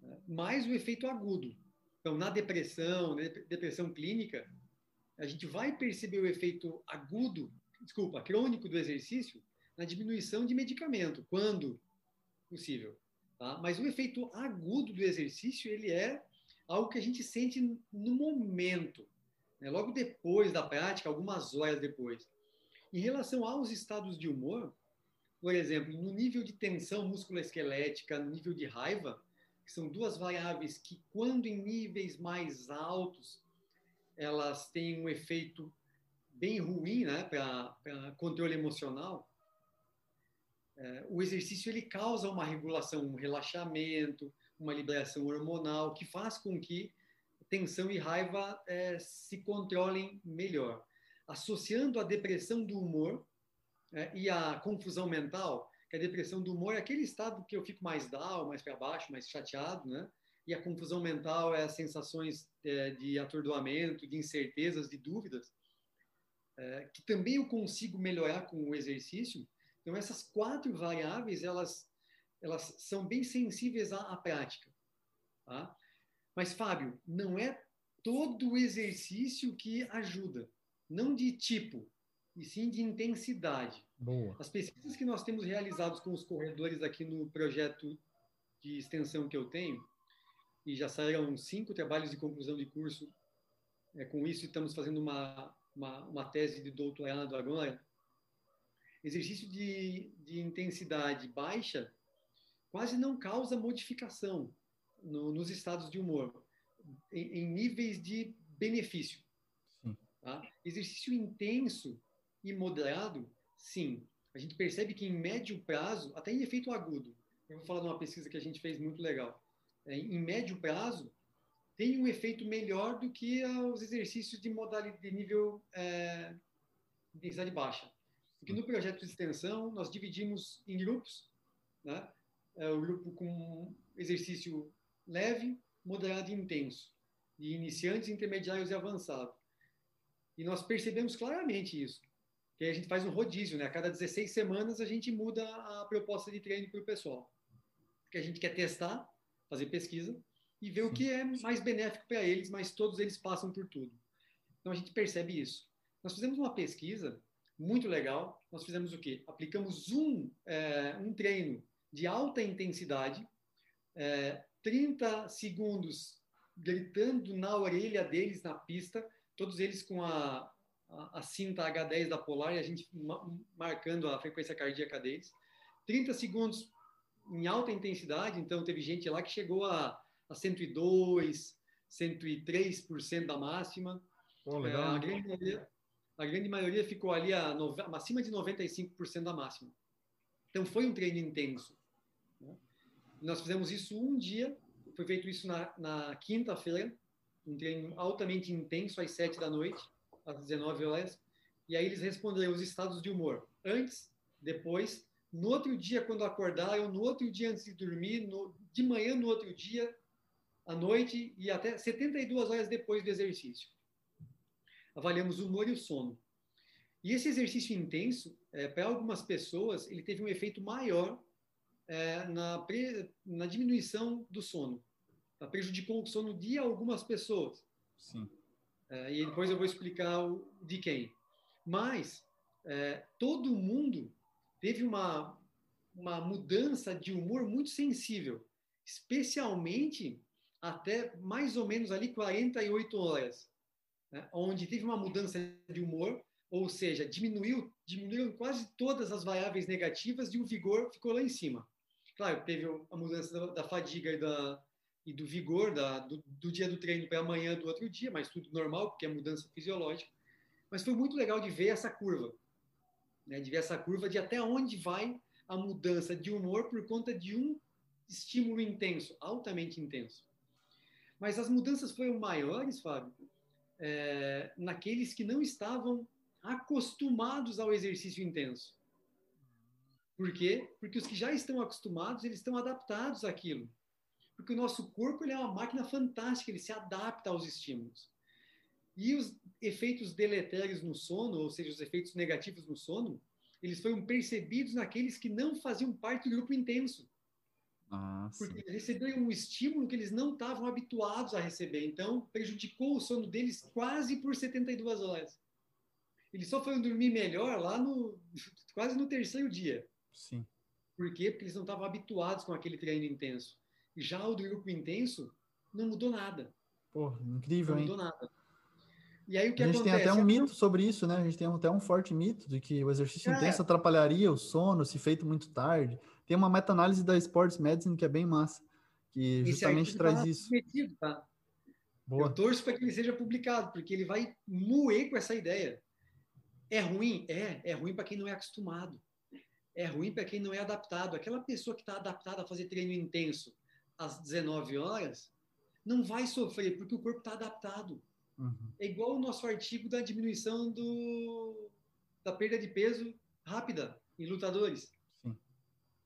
né? mais o efeito agudo. Então, na depressão, na depressão clínica, a gente vai perceber o efeito agudo, desculpa, crônico do exercício na diminuição de medicamento, quando possível. Tá? Mas o efeito agudo do exercício, ele é algo que a gente sente no momento, né? logo depois da prática, algumas horas depois. Em relação aos estados de humor, por exemplo, no nível de tensão musculoesquelética, no nível de raiva, que são duas variáveis que, quando em níveis mais altos, elas têm um efeito bem ruim né, para controle emocional, o exercício ele causa uma regulação, um relaxamento, uma liberação hormonal que faz com que tensão e raiva é, se controlem melhor. Associando a depressão do humor é, e a confusão mental, que a depressão do humor é aquele estado que eu fico mais down, mais para baixo, mais chateado, né? E a confusão mental é as sensações é, de atordoamento, de incertezas, de dúvidas, é, que também eu consigo melhorar com o exercício então, essas quatro variáveis, elas, elas são bem sensíveis à, à prática. Tá? Mas, Fábio, não é todo o exercício que ajuda. Não de tipo, e sim de intensidade. Boa. As pesquisas que nós temos realizadas com os corredores aqui no projeto de extensão que eu tenho, e já saíram cinco trabalhos de conclusão de curso. É, com isso, estamos fazendo uma, uma, uma tese de doutorado agora. Exercício de, de intensidade baixa quase não causa modificação no, nos estados de humor, em, em níveis de benefício. Tá? Exercício intenso e moderado, sim. A gente percebe que em médio prazo, até em efeito agudo, eu vou falar de uma pesquisa que a gente fez muito legal. É, em médio prazo, tem um efeito melhor do que os exercícios de modalidade de nível é, intensidade baixa. Porque no projeto de extensão, nós dividimos em grupos, né? É, o grupo com exercício leve, moderado e intenso, de iniciantes, intermediários e avançados. E nós percebemos claramente isso, que a gente faz um rodízio, né? A cada 16 semanas a gente muda a proposta de treino para o pessoal que a gente quer testar, fazer pesquisa e ver o que é mais benéfico para eles, mas todos eles passam por tudo. Então a gente percebe isso. Nós fizemos uma pesquisa muito legal. Nós fizemos o quê? Aplicamos um, é, um treino de alta intensidade, é, 30 segundos gritando na orelha deles na pista, todos eles com a, a, a cinta H10 da Polar e a gente marcando a frequência cardíaca deles. 30 segundos em alta intensidade, então teve gente lá que chegou a, a 102, 103% da máxima. Oh, legal. É, a, grande maioria, a, grande maioria, ficou ali a, acima de 95% da máxima. Então foi um treino intenso. Né? Nós fizemos isso um dia, foi feito isso na, na quinta-feira, um treino altamente intenso às 7 da noite, às 19 horas. E aí eles responderam os estados de humor antes, depois no outro dia, quando acordaram, no outro dia antes de dormir, no, de manhã no outro dia, à noite e até 72 horas depois do exercício. Avaliamos o humor e o sono. E esse exercício intenso, é, para algumas pessoas, ele teve um efeito maior é, na, pre, na diminuição do sono. Tá? Prejudicou o sono de algumas pessoas. Sim. É, e depois eu vou explicar o, de quem. Mas é, todo mundo teve uma, uma mudança de humor muito sensível, especialmente até mais ou menos ali 48 horas, né? onde teve uma mudança de humor, ou seja, diminuiu, diminuíram quase todas as variáveis negativas e o vigor ficou lá em cima. Claro, teve a mudança da, da fadiga e, da, e do vigor da, do, do dia do treino para amanhã do outro dia, mas tudo normal, porque é mudança fisiológica. Mas foi muito legal de ver essa curva né, de ver essa curva de até onde vai a mudança de humor por conta de um estímulo intenso, altamente intenso. Mas as mudanças foram maiores, Fábio, é, naqueles que não estavam acostumados ao exercício intenso. Por quê? Porque os que já estão acostumados, eles estão adaptados àquilo. Porque o nosso corpo ele é uma máquina fantástica, ele se adapta aos estímulos. E os efeitos deletérios no sono, ou seja, os efeitos negativos no sono, eles foram percebidos naqueles que não faziam parte do grupo intenso. Ah, porque receberam um estímulo que eles não estavam habituados a receber. Então, prejudicou o sono deles quase por 72 horas. Eles só foram dormir melhor lá no quase no terceiro dia. Sim. Por quê? Porque eles não estavam habituados com aquele treino intenso. E já o do grupo intenso não mudou nada. Pô, incrível, não hein? mudou nada. E aí o que a gente acontece? tem até um mito sobre isso, né? A gente tem até um forte mito de que o exercício É. intenso atrapalharia o sono se feito muito tarde. Tem uma meta-análise da Sports Medicine que é bem massa, que justamente traz tá isso. tá? Boa. Eu torço para que ele seja publicado, porque ele vai moer com essa ideia. É ruim? É. É ruim para quem não é acostumado. É ruim para quem não é adaptado. Aquela pessoa que está adaptada a fazer treino intenso às 19 horas não vai sofrer, porque o corpo está adaptado. Uhum. É igual o nosso artigo da diminuição do, da perda de peso rápida em lutadores.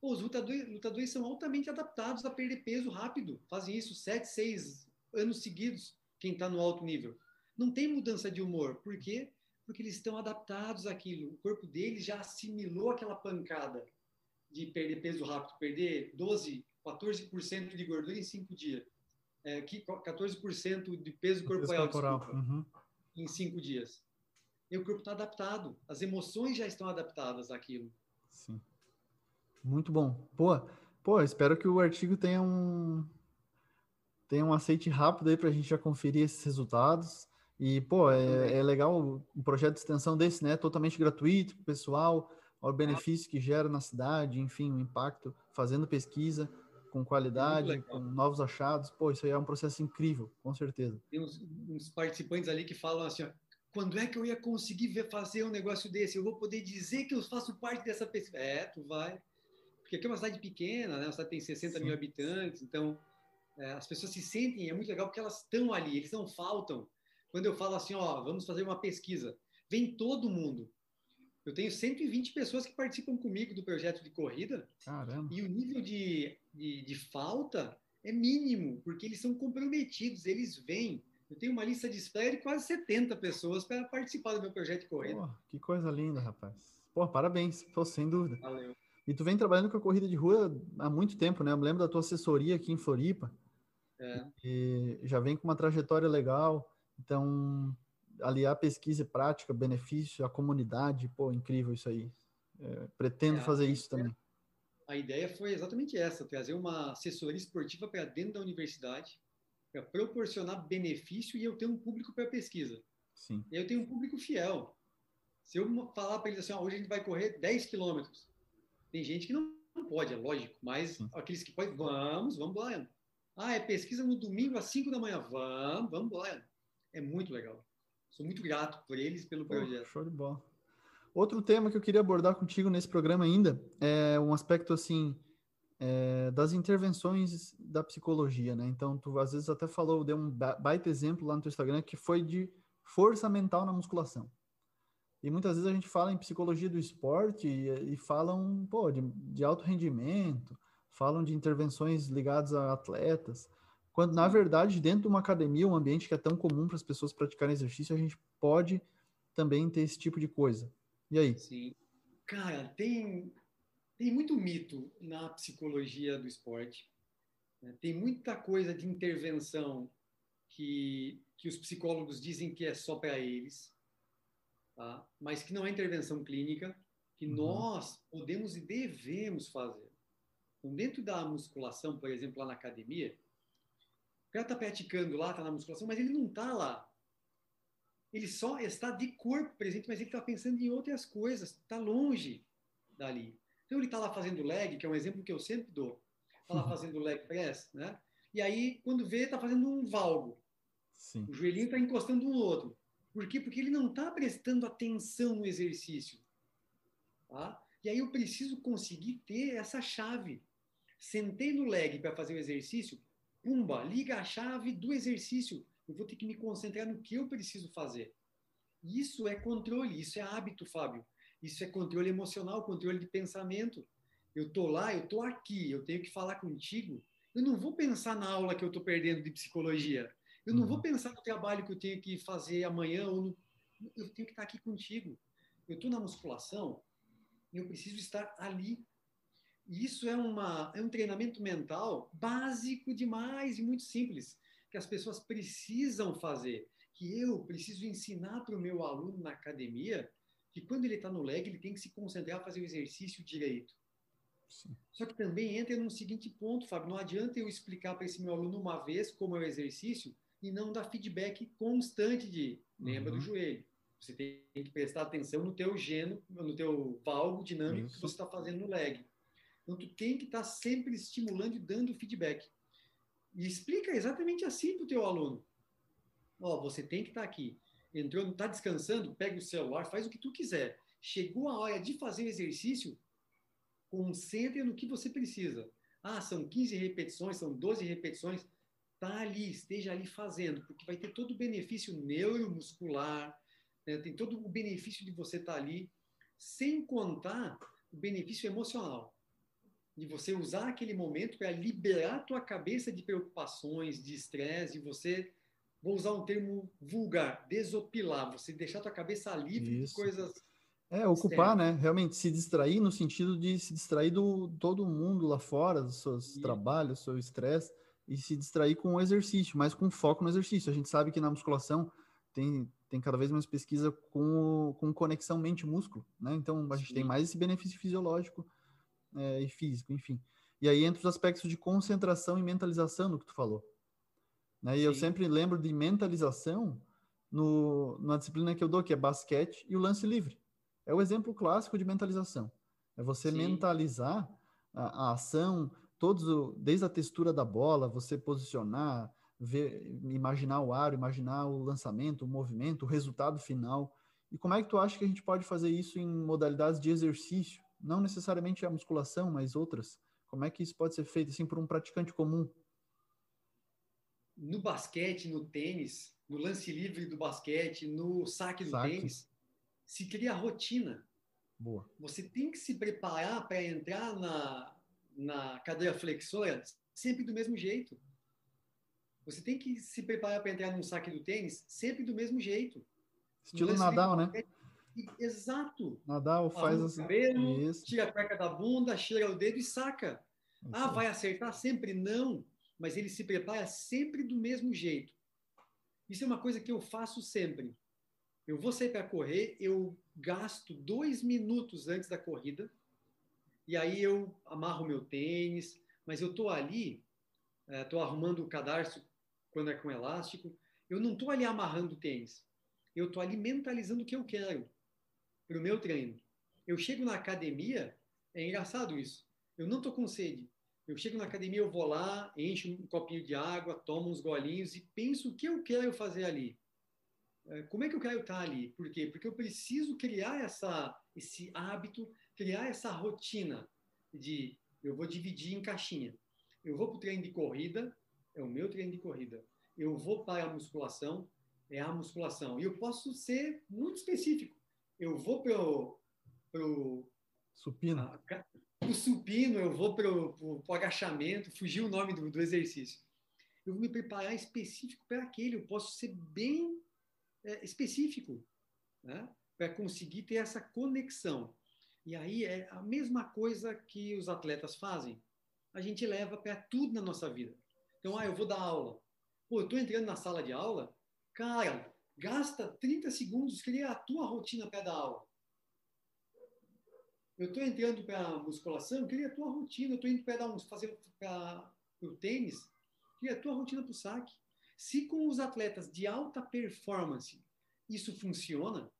Os lutadores, lutadores são altamente adaptados a perder peso rápido. Fazem isso sete, seis anos seguidos, quem está no alto nível. Não tem mudança de humor. Por quê? Porque eles estão adaptados àquilo. O corpo deles já assimilou aquela pancada de perder peso rápido, perder 12, 14% de gordura em cinco dias. é, 14% de peso corporal, corporal. Uhum. em cinco dias. E o corpo está adaptado, as emoções já estão adaptadas àquilo. Sim. Muito bom. Pô, pô, espero que o artigo tenha um tenha um aceite rápido aí para a gente já conferir esses resultados. E, pô, é, é legal um projeto de extensão desse, né? Totalmente gratuito para o pessoal, o benefício que gera na cidade, enfim, o impacto, fazendo pesquisa com qualidade, com novos achados. Pô, isso aí é um processo incrível, com certeza. Tem uns, uns participantes ali que falam assim, ó, quando é que eu ia conseguir ver, fazer um negócio desse? Eu vou poder dizer que eu faço parte dessa pesquisa. É, tu vai. Porque aqui é uma cidade pequena, né? Uma cidade tem 60 Sim. mil habitantes, então é, as pessoas se sentem, é muito legal porque elas estão ali, eles não faltam. Quando eu falo assim, ó, vamos fazer uma pesquisa, vem todo mundo. Eu tenho 120 pessoas que participam comigo do projeto de corrida. Caramba. E o nível de, de, de falta é mínimo, porque eles são comprometidos, eles vêm. Eu tenho uma lista de espera de quase 70 pessoas para participar do meu projeto de corrida. Pô, que coisa linda, rapaz. Pô, parabéns, Pô, sem dúvida. Valeu. E tu vem trabalhando com a corrida de rua há muito tempo, né? Eu me lembro da tua assessoria aqui em Floripa. É. E já vem com uma trajetória legal. Então, aliar pesquisa e prática, benefício à comunidade, pô, incrível isso aí. É, pretendo é, fazer isso também. A ideia foi exatamente essa, trazer uma assessoria esportiva para dentro da universidade, para proporcionar benefício e eu ter um público para pesquisa. Sim. E eu tenho um público fiel. Se eu falar para eles assim, ah, hoje a gente vai correr 10 quilômetros, tem gente que não, não pode, é lógico, mas Sim. aqueles que podem, vamos, vamos lá. Ah, é pesquisa no domingo às 5 da manhã, vamos, vamos lá. É muito legal. Sou muito grato por eles pelo Pô, projeto. Show de bola. Outro tema que eu queria abordar contigo nesse programa ainda é um aspecto assim é, das intervenções da psicologia, né? Então, tu às vezes até falou, deu um baita exemplo lá no teu Instagram que foi de força mental na musculação. E muitas vezes a gente fala em psicologia do esporte e, e falam pô, de, de alto rendimento, falam de intervenções ligadas a atletas. Quando, na verdade, dentro de uma academia, um ambiente que é tão comum para as pessoas praticarem exercício, a gente pode também ter esse tipo de coisa. E aí? Sim. Cara, tem, tem muito mito na psicologia do esporte. Né? Tem muita coisa de intervenção que, que os psicólogos dizem que é só para eles, tá? mas que não é intervenção clínica, que uhum. nós podemos e devemos fazer. Então, dentro da musculação, por exemplo, lá na academia, cara está praticando lá, está na musculação, mas ele não está lá. Ele só está de corpo presente, mas ele está pensando em outras coisas, está longe dali. Então ele está lá fazendo leg, que é um exemplo que eu sempre dou. Está lá fazendo leg press, né? E aí, quando vê, está fazendo um valgo. Sim. O joelhinho está encostando um no outro. Por quê? Porque ele não está prestando atenção no exercício. Tá? E aí eu preciso conseguir ter essa chave. Sentei no leg para fazer o exercício, pumba, liga a chave do exercício. Eu vou ter que me concentrar no que eu preciso fazer. Isso é controle, isso é hábito, Fábio. Isso é controle emocional, controle de pensamento. Eu tô lá, eu tô aqui, eu tenho que falar contigo. Eu não vou pensar na aula que eu tô perdendo de psicologia. Eu não vou uhum. pensar no trabalho que eu tenho que fazer amanhã ou no... eu tenho que estar aqui contigo. Eu tô na musculação, e eu preciso estar ali e isso é, uma, é um treinamento mental básico demais e muito simples, que as pessoas precisam fazer, que eu preciso ensinar para o meu aluno na academia, que quando ele está no leg, ele tem que se concentrar fazer o exercício direito. Sim. Só que também entra num seguinte ponto, Fábio, não adianta eu explicar para esse meu aluno uma vez como é o exercício e não dar feedback constante de lembra uhum. do joelho. Você tem que prestar atenção no teu geno, no teu valgo dinâmico Isso. que você está fazendo no leg. Então, tu tem que estar tá sempre estimulando e dando feedback. E explica exatamente assim para o teu aluno. Ó, você tem que estar tá aqui. Entrou, não está descansando? Pega o celular, faz o que tu quiser. Chegou a hora de fazer o exercício, concentre no que você precisa. Ah, são 15 repetições, são 12 repetições. Tá ali, esteja ali fazendo, porque vai ter todo o benefício neuromuscular, né? tem todo o benefício de você estar tá ali, sem contar o benefício emocional de você usar aquele momento para liberar a tua cabeça de preocupações, de estresse, e você, vou usar um termo vulgar, desopilar, você deixar a tua cabeça livre Isso. de coisas é, ocupar, né? Realmente se distrair no sentido de se distrair do todo mundo lá fora, dos seus Isso. trabalhos, seu estresse, e se distrair com o exercício, mas com foco no exercício. A gente sabe que na musculação tem, tem cada vez mais pesquisa com, com conexão mente-músculo, né? Então a gente Sim. tem mais esse benefício fisiológico é, e físico, enfim. E aí entra os aspectos de concentração e mentalização no que tu falou. Né? E Sim. eu sempre lembro de mentalização no, na disciplina que eu dou, que é basquete e o lance livre. É o exemplo clássico de mentalização. É você Sim. mentalizar a, a, ação, todos, desde a textura da bola, você posicionar, ver, imaginar o ar, imaginar o lançamento, o movimento, o resultado final. E como é que tu acha que a gente pode fazer isso em modalidades de exercício? Não necessariamente a musculação, mas outras. Como é que isso pode ser feito assim por um praticante comum? No basquete, no tênis, no lance livre do basquete, no saque do saque. tênis, se cria rotina. Boa. Você tem que se preparar para entrar na, na cadeira flexora sempre do mesmo jeito. Você tem que se preparar para entrar num saque do tênis sempre do mesmo jeito. Estilo Nadal, né? Exato. Nadal faz assim. cabelo, Isso. tira a cueca da bunda, cheira o dedo e saca. Isso ah, vai acertar sempre? Não. Mas ele se prepara sempre do mesmo jeito. Isso é uma coisa que eu faço sempre. Eu vou sair para correr, eu gasto dois minutos antes da corrida, e aí eu amarro meu tênis, mas eu estou ali, estou é, arrumando o cadarço quando é com elástico, eu não estou ali amarrando o tênis, eu estou ali mentalizando o que eu quero para o meu treino. Eu chego na academia, é engraçado isso, eu não estou com sede, eu chego na academia, eu vou lá, encho um copinho de água, tomo uns golinhos e penso o que eu quero fazer ali. É, como é que eu quero estar ali? Por quê? Porque eu preciso criar essa, esse hábito, criar essa rotina de eu vou dividir em caixinha. Eu vou para o treino de corrida, é o meu treino de corrida. Eu vou para a musculação, é a musculação. E eu posso ser muito específico. Eu vou para o supino. A, o supino, eu vou para o agachamento, fugir o nome do, do exercício. Eu vou me preparar específico para aquele. Eu posso ser bem é, específico, né? para conseguir ter essa conexão. E aí é a mesma coisa que os atletas fazem. A gente leva para tudo na nossa vida. Então, ah, eu vou dar aula. Pô, eu estou entrando na sala de aula, cara, gasta 30 segundos, cria a tua rotina para dar aula. Eu estou entrando para musculação, cria a tua rotina. Eu estou indo para dar um, fazer para o tênis, cria a tua rotina para o saque. Se com os atletas de alta performance isso funciona,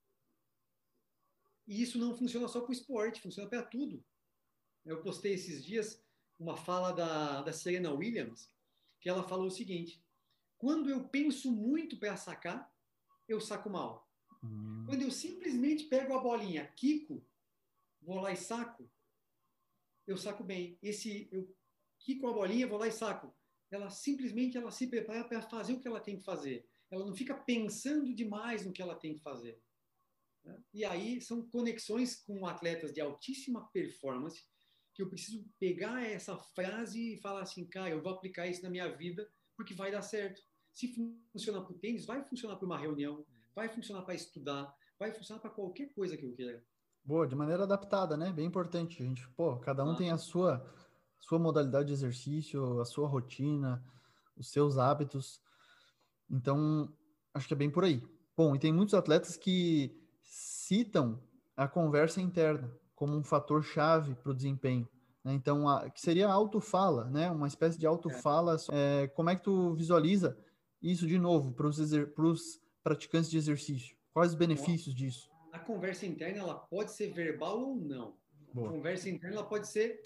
e isso não funciona só para o esporte, funciona para tudo. Eu postei esses dias uma fala da, da Serena Williams, que ela falou o seguinte: quando eu penso muito para sacar, eu saco mal. Hum. Quando eu simplesmente pego a bolinha, quico, vou lá e saco, eu saco bem. Esse eu quico a bolinha, vou lá e saco. Ela simplesmente ela se prepara para fazer o que ela tem que fazer. Ela não fica pensando demais no que ela tem que fazer. Né? E aí são conexões com atletas de altíssima performance que eu preciso pegar essa frase e falar assim, cara, eu vou aplicar isso na minha vida porque vai dar certo. Se funciona para o tênis, vai funcionar para uma reunião, vai funcionar para estudar, vai funcionar para qualquer coisa que eu queira. Boa, de maneira adaptada, né? Bem importante, gente. Pô, cada um ah. tem a sua sua modalidade de exercício, a sua rotina, os seus hábitos. Então, acho que é bem por aí. Bom, e tem muitos atletas que citam a conversa interna como um fator chave para o desempenho. Né? Então, a, que seria a autofala, né? Uma espécie de autofala. É. É, como é que tu visualiza isso de novo para os praticantes de exercício? Quais os benefícios disso? a conversa interna ela pode ser verbal ou não. Boa. A conversa interna ela pode ser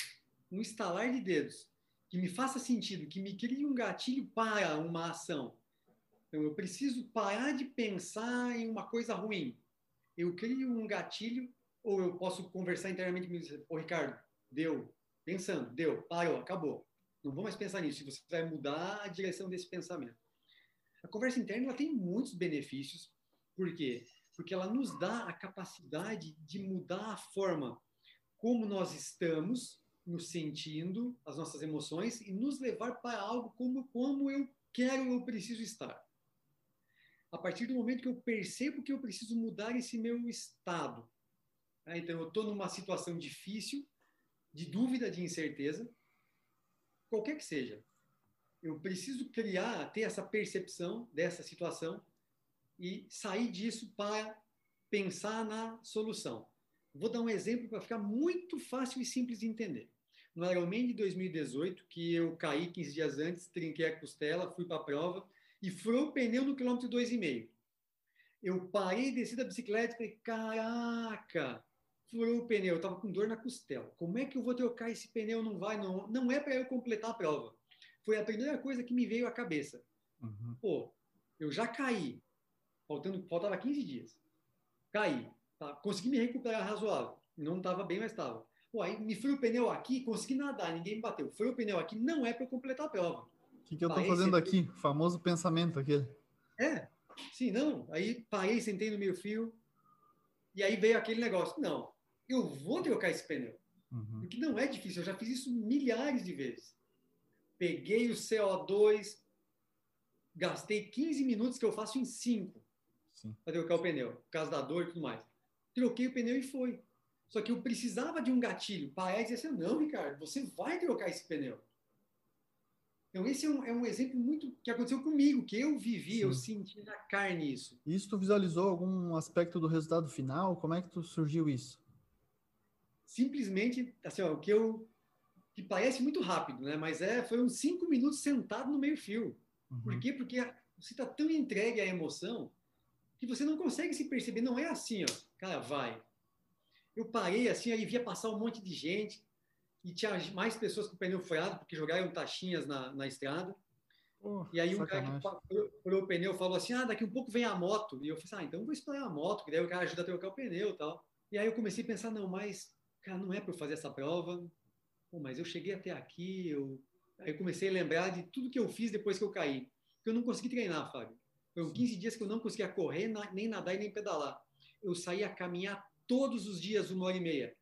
um estalar de dedos que me faça sentido, que me crie um gatilho para uma ação. Então, eu preciso parar de pensar em uma coisa ruim. Eu crio um gatilho ou eu posso conversar internamente comigo e dizer, ô Ricardo, deu, pensando, deu, parou, acabou. Não vou mais pensar nisso, você vai mudar a direção desse pensamento. A conversa interna ela tem muitos benefícios, porque porque ela nos dá a capacidade de mudar a forma como nós estamos nos sentindo, as nossas emoções, e nos levar para algo como, como eu quero, eu preciso estar. A partir do momento que eu percebo que eu preciso mudar esse meu estado, né? então eu estou numa situação difícil, de dúvida, de incerteza, qualquer que seja. eu preciso criar, ter essa percepção dessa situação e sair disso para pensar na solução. Vou dar um exemplo para ficar muito fácil e simples de entender. No Ironman de 2018, que eu caí 15 dias antes, trinquei a costela, fui para a prova e furou o pneu no quilômetro 2,5. Eu parei, desci da bicicleta e falei, caraca, furou o pneu, eu estava com dor na costela. Como é que eu vou trocar esse pneu? Não vai, não, não é para eu completar a prova. Foi a primeira coisa que me veio à cabeça. Uhum. Pô, eu já caí, faltando, faltava 15 dias. Caí, tá? consegui me recuperar razoável. Não estava bem, mas estava. Pô, aí me fui o pneu aqui, consegui nadar, ninguém me bateu. Foi o pneu aqui, não é para eu completar a prova. O que, que eu estou fazendo aqui? O famoso pensamento aquele. É, sim, não. Aí parei, sentei no meio fio, e aí veio aquele negócio. Não, eu vou trocar esse pneu. Uhum. Porque não é difícil, eu já fiz isso milhares de vezes. Peguei o CO2, gastei 15 minutos que eu faço em 5 para trocar o pneu, por causa da dor e tudo mais. Troquei o pneu e foi. Só que eu precisava de um gatilho para dizer assim, não, Ricardo, você vai trocar esse pneu. Então, esse é um, é um, exemplo muito que aconteceu comigo, que eu vivi, Sim. eu senti na carne isso. Isso tu visualizou algum aspecto do resultado final? Como é que tu surgiu isso? Simplesmente, assim, ó, o que eu que parece muito rápido, né? Mas é, foi uns cinco minutos sentado no meio fio. Uhum. Por quê? Porque você está tão entregue à emoção que você não consegue se perceber. Não é assim, ó, cara, vai. Eu parei assim, aí via passar um monte de gente, e tinha mais pessoas com pneu furado, porque jogaram taxinhas na, na estrada. E aí um cara que furou o pneu falou assim, ah, daqui um pouco vem a moto. E eu falei assim, ah, então vou esperar a moto, que daí o cara ajuda a trocar o pneu e tal. E aí eu comecei a pensar, não, mas, cara, não é para eu fazer essa prova. Pô, mas eu cheguei até aqui, eu... Aí eu comecei a lembrar de tudo que eu fiz depois que eu caí. Porque eu não consegui treinar, Fábio. Foram 15 dias que eu não conseguia correr, nem nadar e nem pedalar. Eu saía a caminhar todos os dias, uma hora e meia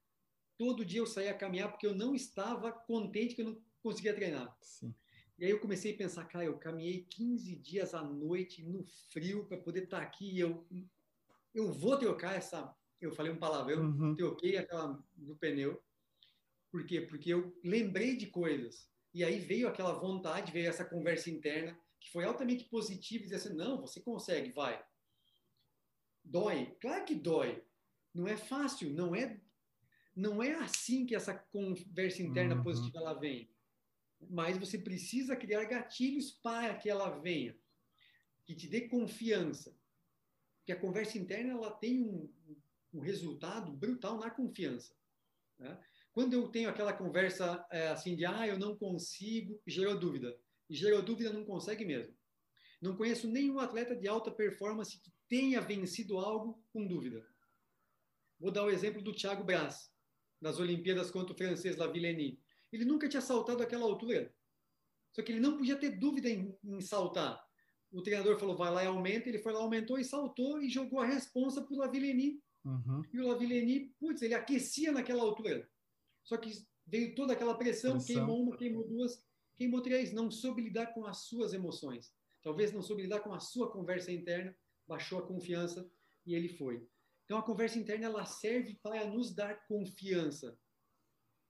todo dia eu saía a caminhar porque eu não estava contente que eu não conseguia treinar. Sim. E aí eu comecei a pensar, cara, eu caminhei 15 dias à noite no frio para poder estar tá aqui e eu eu vou trocar essa, eu falei um palavrão, uhum. troquei aquela no pneu. Por quê? Porque eu lembrei de coisas. E aí veio aquela vontade, veio essa conversa interna que foi altamente positiva e dizer assim, não, você consegue, vai. Dói? Claro que dói. Não é fácil, não é não é assim que essa conversa interna uhum. positiva ela vem. Mas você precisa criar gatilhos para que ela venha, que te dê confiança. Porque a conversa interna ela tem um, um resultado brutal na confiança. Né? Quando eu tenho aquela conversa é, assim de ah, eu não consigo, gerou dúvida. E gerou dúvida, não consegue mesmo. Não conheço nenhum atleta de alta performance que tenha vencido algo com dúvida. Vou dar o exemplo do Thiago Braz nas Olimpíadas contra o francês Lavillenie. Ele nunca tinha saltado aquela altura. Só que ele não podia ter dúvida em, em saltar. O treinador falou, vai lá e aumenta. Ele foi lá, aumentou e saltou e jogou a responsa para o Lavillenie. Uhum. E o Lavillenie, putz, ele aquecia naquela altura. Só que veio toda aquela pressão, pressão, queimou uma, queimou duas, queimou três. Não soube lidar com as suas emoções. Talvez não soube lidar com a sua conversa interna, baixou a confiança e ele foi. Então, a conversa interna ela serve para nos dar confiança.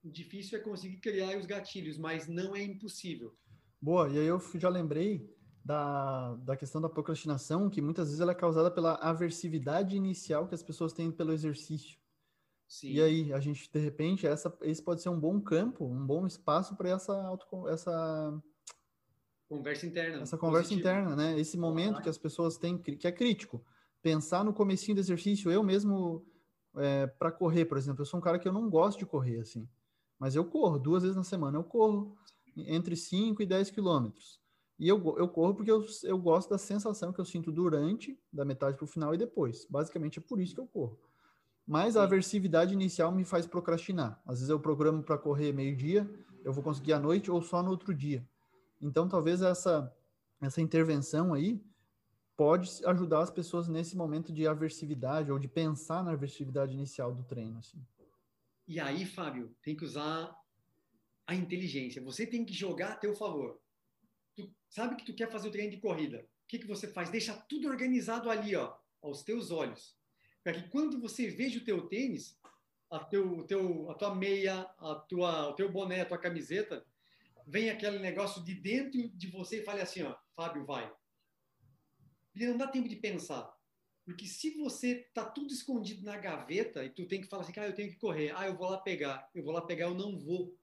O difícil é conseguir criar os gatilhos, mas não é impossível. Boa, e aí eu já lembrei da, da questão da procrastinação, que muitas vezes ela é causada pela aversividade inicial que as pessoas têm pelo exercício. Sim. E aí, a gente, de repente, essa, esse pode ser um bom campo, um bom espaço para essa, auto, essa conversa interna. Essa conversa positivo. interna, né? Esse momento ah. que as pessoas têm, que é crítico pensar no comecinho do exercício, eu mesmo, é, para correr, por exemplo, eu sou um cara que eu não gosto de correr, assim, mas eu corro duas vezes na semana, eu corro entre 5 e 10 quilômetros. E eu, eu corro porque eu, eu gosto da sensação que eu sinto durante, da metade para o final e depois. Basicamente é por isso que eu corro. Mas a aversividade inicial me faz procrastinar. Às vezes eu programo para correr meio-dia, eu vou conseguir à noite ou só no outro dia. Então talvez essa, essa intervenção aí pode ajudar as pessoas nesse momento de aversividade ou de pensar na aversividade inicial do treino. Assim. E aí, Fábio, tem que usar a inteligência. Você tem que jogar a teu favor. Tu sabe que tu quer fazer o treino de corrida. O que, que você faz? Deixa tudo organizado ali, ó, aos teus olhos. Para que quando você veja o teu tênis, a, teu, teu, a tua meia, a tua, o teu boné, a tua camiseta, vem aquele negócio de dentro de você e fale assim, ó, Fábio, vai. E não dá tempo de pensar. Porque se você tá tudo escondido na gaveta e tu tem que falar assim, cara, eu tenho que correr, ah, eu vou lá pegar, eu vou lá pegar, eu não vou.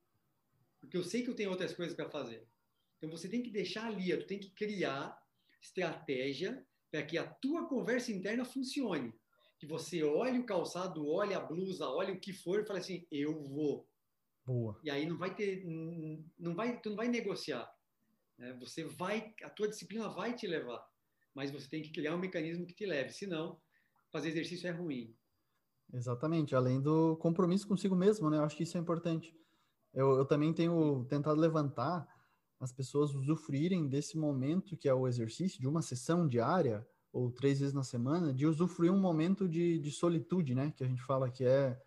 Porque eu sei que eu tenho outras coisas para fazer. Então você tem que deixar ali, tu tem que criar estratégia para que a tua conversa interna funcione. Que você olhe o calçado, olhe a blusa, olhe o que for e fale assim, eu vou. Boa. E aí não vai ter, não vai, tu não vai negociar. Né? Você vai, a tua disciplina vai te levar, mas você tem que criar um mecanismo que te leve. Senão, fazer exercício é ruim. Exatamente. Além do compromisso consigo mesmo, né? Eu acho que isso é importante. Eu, eu também tenho tentado levantar as pessoas usufruírem desse momento que é o exercício, de uma sessão diária ou três vezes na semana, de usufruir um momento de, de solitude, né? Que a gente fala que é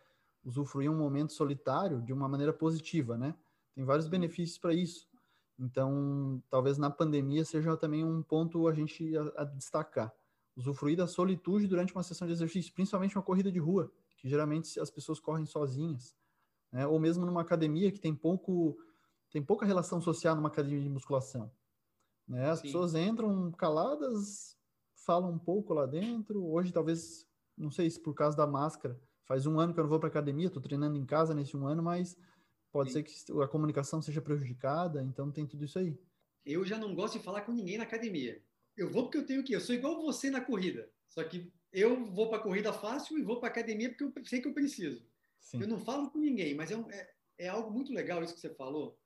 usufruir um momento solitário de uma maneira positiva, né? Tem vários benefícios para isso. Então, talvez na pandemia seja também um ponto a gente a, a, destacar. Usufruir da solitude durante uma sessão de exercício, principalmente uma corrida de rua, que geralmente as pessoas correm sozinhas, né? Ou mesmo numa academia que tem pouco tem pouca relação social numa academia de musculação, né? As Sim. pessoas entram caladas, falam um pouco lá dentro. Hoje talvez, não sei se por causa da máscara, Faz um ano que eu não vou para academia, estou treinando em casa nesse um ano, mas pode Sim. ser que a comunicação seja prejudicada, então tem tudo isso aí. Eu já não gosto de falar com ninguém na academia. Eu vou porque eu tenho que. Eu sou igual você na corrida, só que eu vou para a corrida fácil e vou para a academia porque eu sei que eu preciso. Sim. Eu não falo com ninguém, mas é, um, é, é algo muito legal isso que você falou,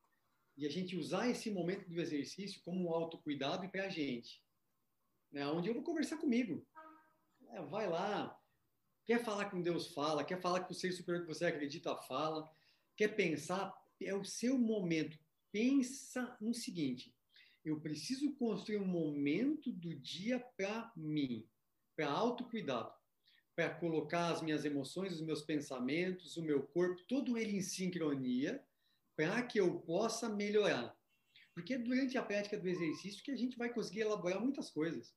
e a gente usar esse momento do exercício como um autocuidado e para a gente. Né, onde eu vou conversar comigo. É, vai lá, Quer falar com Deus, fala. Quer falar com o ser superior que você acredita, fala. Quer pensar, é o seu momento. Pensa no seguinte: eu preciso construir um momento do dia para mim, para autocuidado, para colocar as minhas emoções, os meus pensamentos, o meu corpo, todo ele em sincronia, para que eu possa melhorar. Porque é durante a prática do exercício que a gente vai conseguir elaborar muitas coisas.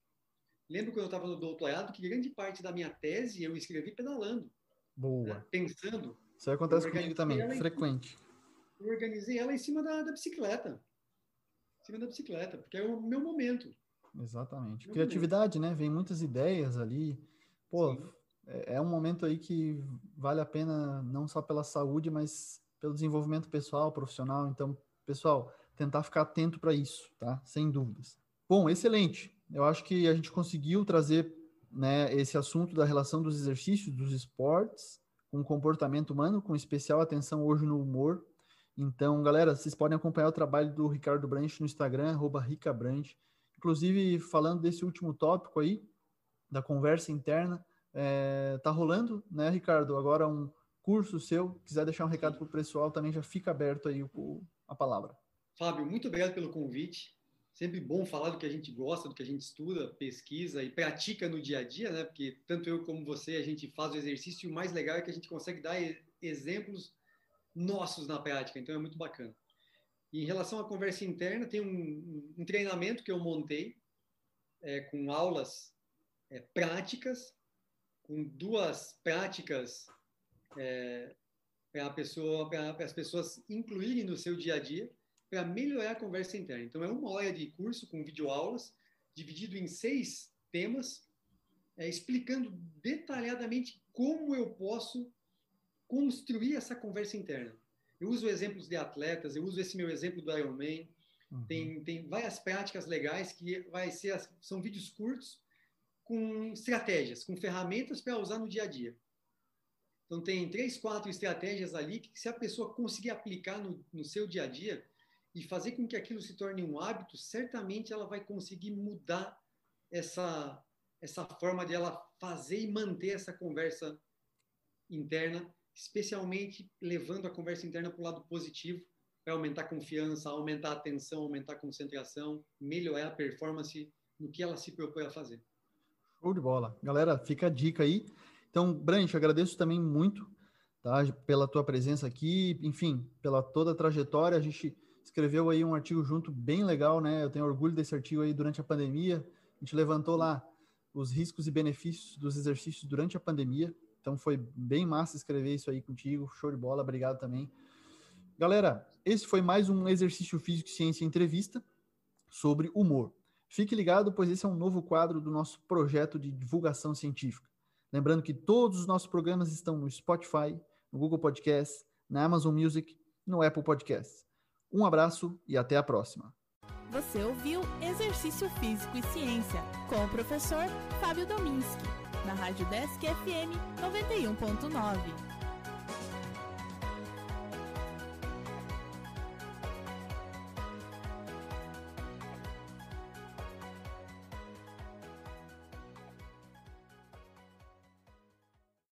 Lembro quando eu estava no doutorado que grande parte da minha tese eu escrevi pedalando. Boa. Né? Pensando. Isso acontece comigo também, frequente. eu organizei ela em cima da, da, bicicleta. Em cima da bicicleta, porque é o meu momento. Exatamente. Meu Criatividade, momento. né? Vem muitas ideias ali. Pô, é, é um momento aí que vale a pena não só pela saúde, mas pelo desenvolvimento pessoal, profissional. Então, pessoal, tentar ficar atento para isso, tá? Sem dúvidas. Bom, excelente eu acho que a gente conseguiu trazer né, esse assunto da relação dos exercícios, dos esportes, com o comportamento humano, com especial atenção hoje no humor. Então, galera, vocês podem acompanhar o trabalho do Ricardo Branch no Instagram, arroba ricabranch. Inclusive, falando desse último tópico aí, da conversa interna, é, tá rolando, né, Ricardo? Agora um curso seu, quiser deixar um recado para o pessoal, também já fica aberto aí o, a palavra. Fábio, muito obrigado pelo convite sempre bom falar do que a gente gosta, do que a gente estuda, pesquisa e pratica no dia a dia, né? Porque tanto eu como você, a gente faz o exercício e o mais legal é que a gente consegue dar exemplos nossos na prática, então é muito bacana. E em relação à conversa interna, tem um, um treinamento que eu montei é, com aulas é, práticas, com duas práticas é, para pessoa, as pessoas incluírem no seu dia a dia para melhorar a conversa interna. Então, é uma hora de curso com videoaulas, dividido em seis temas, é, explicando detalhadamente como eu posso construir essa conversa interna. Eu uso exemplos de atletas, eu uso esse meu exemplo do Ironman, uhum. tem, tem várias práticas legais que vai ser, são vídeos curtos com estratégias, com ferramentas para usar no dia a dia. Então, tem três, quatro estratégias ali que, se a pessoa conseguir aplicar no, no seu dia a dia, e fazer com que aquilo se torne um hábito, certamente ela vai conseguir mudar essa, essa forma de ela fazer e manter essa conversa interna, especialmente levando a conversa interna para o lado positivo, para aumentar a confiança, aumentar a atenção, aumentar a concentração, melhorar a performance no que ela se propõe a fazer. Show de bola. Galera, fica a dica aí. Então, Branch, agradeço também muito tá, pela tua presença aqui, enfim, pela toda a trajetória. A gente escreveu aí um artigo junto bem legal, né? Eu tenho orgulho desse artigo aí durante a pandemia. A gente levantou lá os riscos e benefícios dos exercícios durante a pandemia. Então foi bem massa escrever isso aí contigo. Show de bola, obrigado também. Galera, esse foi mais um Exercício Físico e Ciência Entrevista sobre humor. Fique ligado, pois esse é um novo quadro do nosso projeto de divulgação científica. Lembrando que todos os nossos programas estão no Spotify, no Google Podcasts, na Amazon Music, no Apple Podcasts. Um abraço e até a próxima. Você ouviu Exercício Físico e Ciência com o professor Fábio Dominski, na Rádio Desk FM 91.9.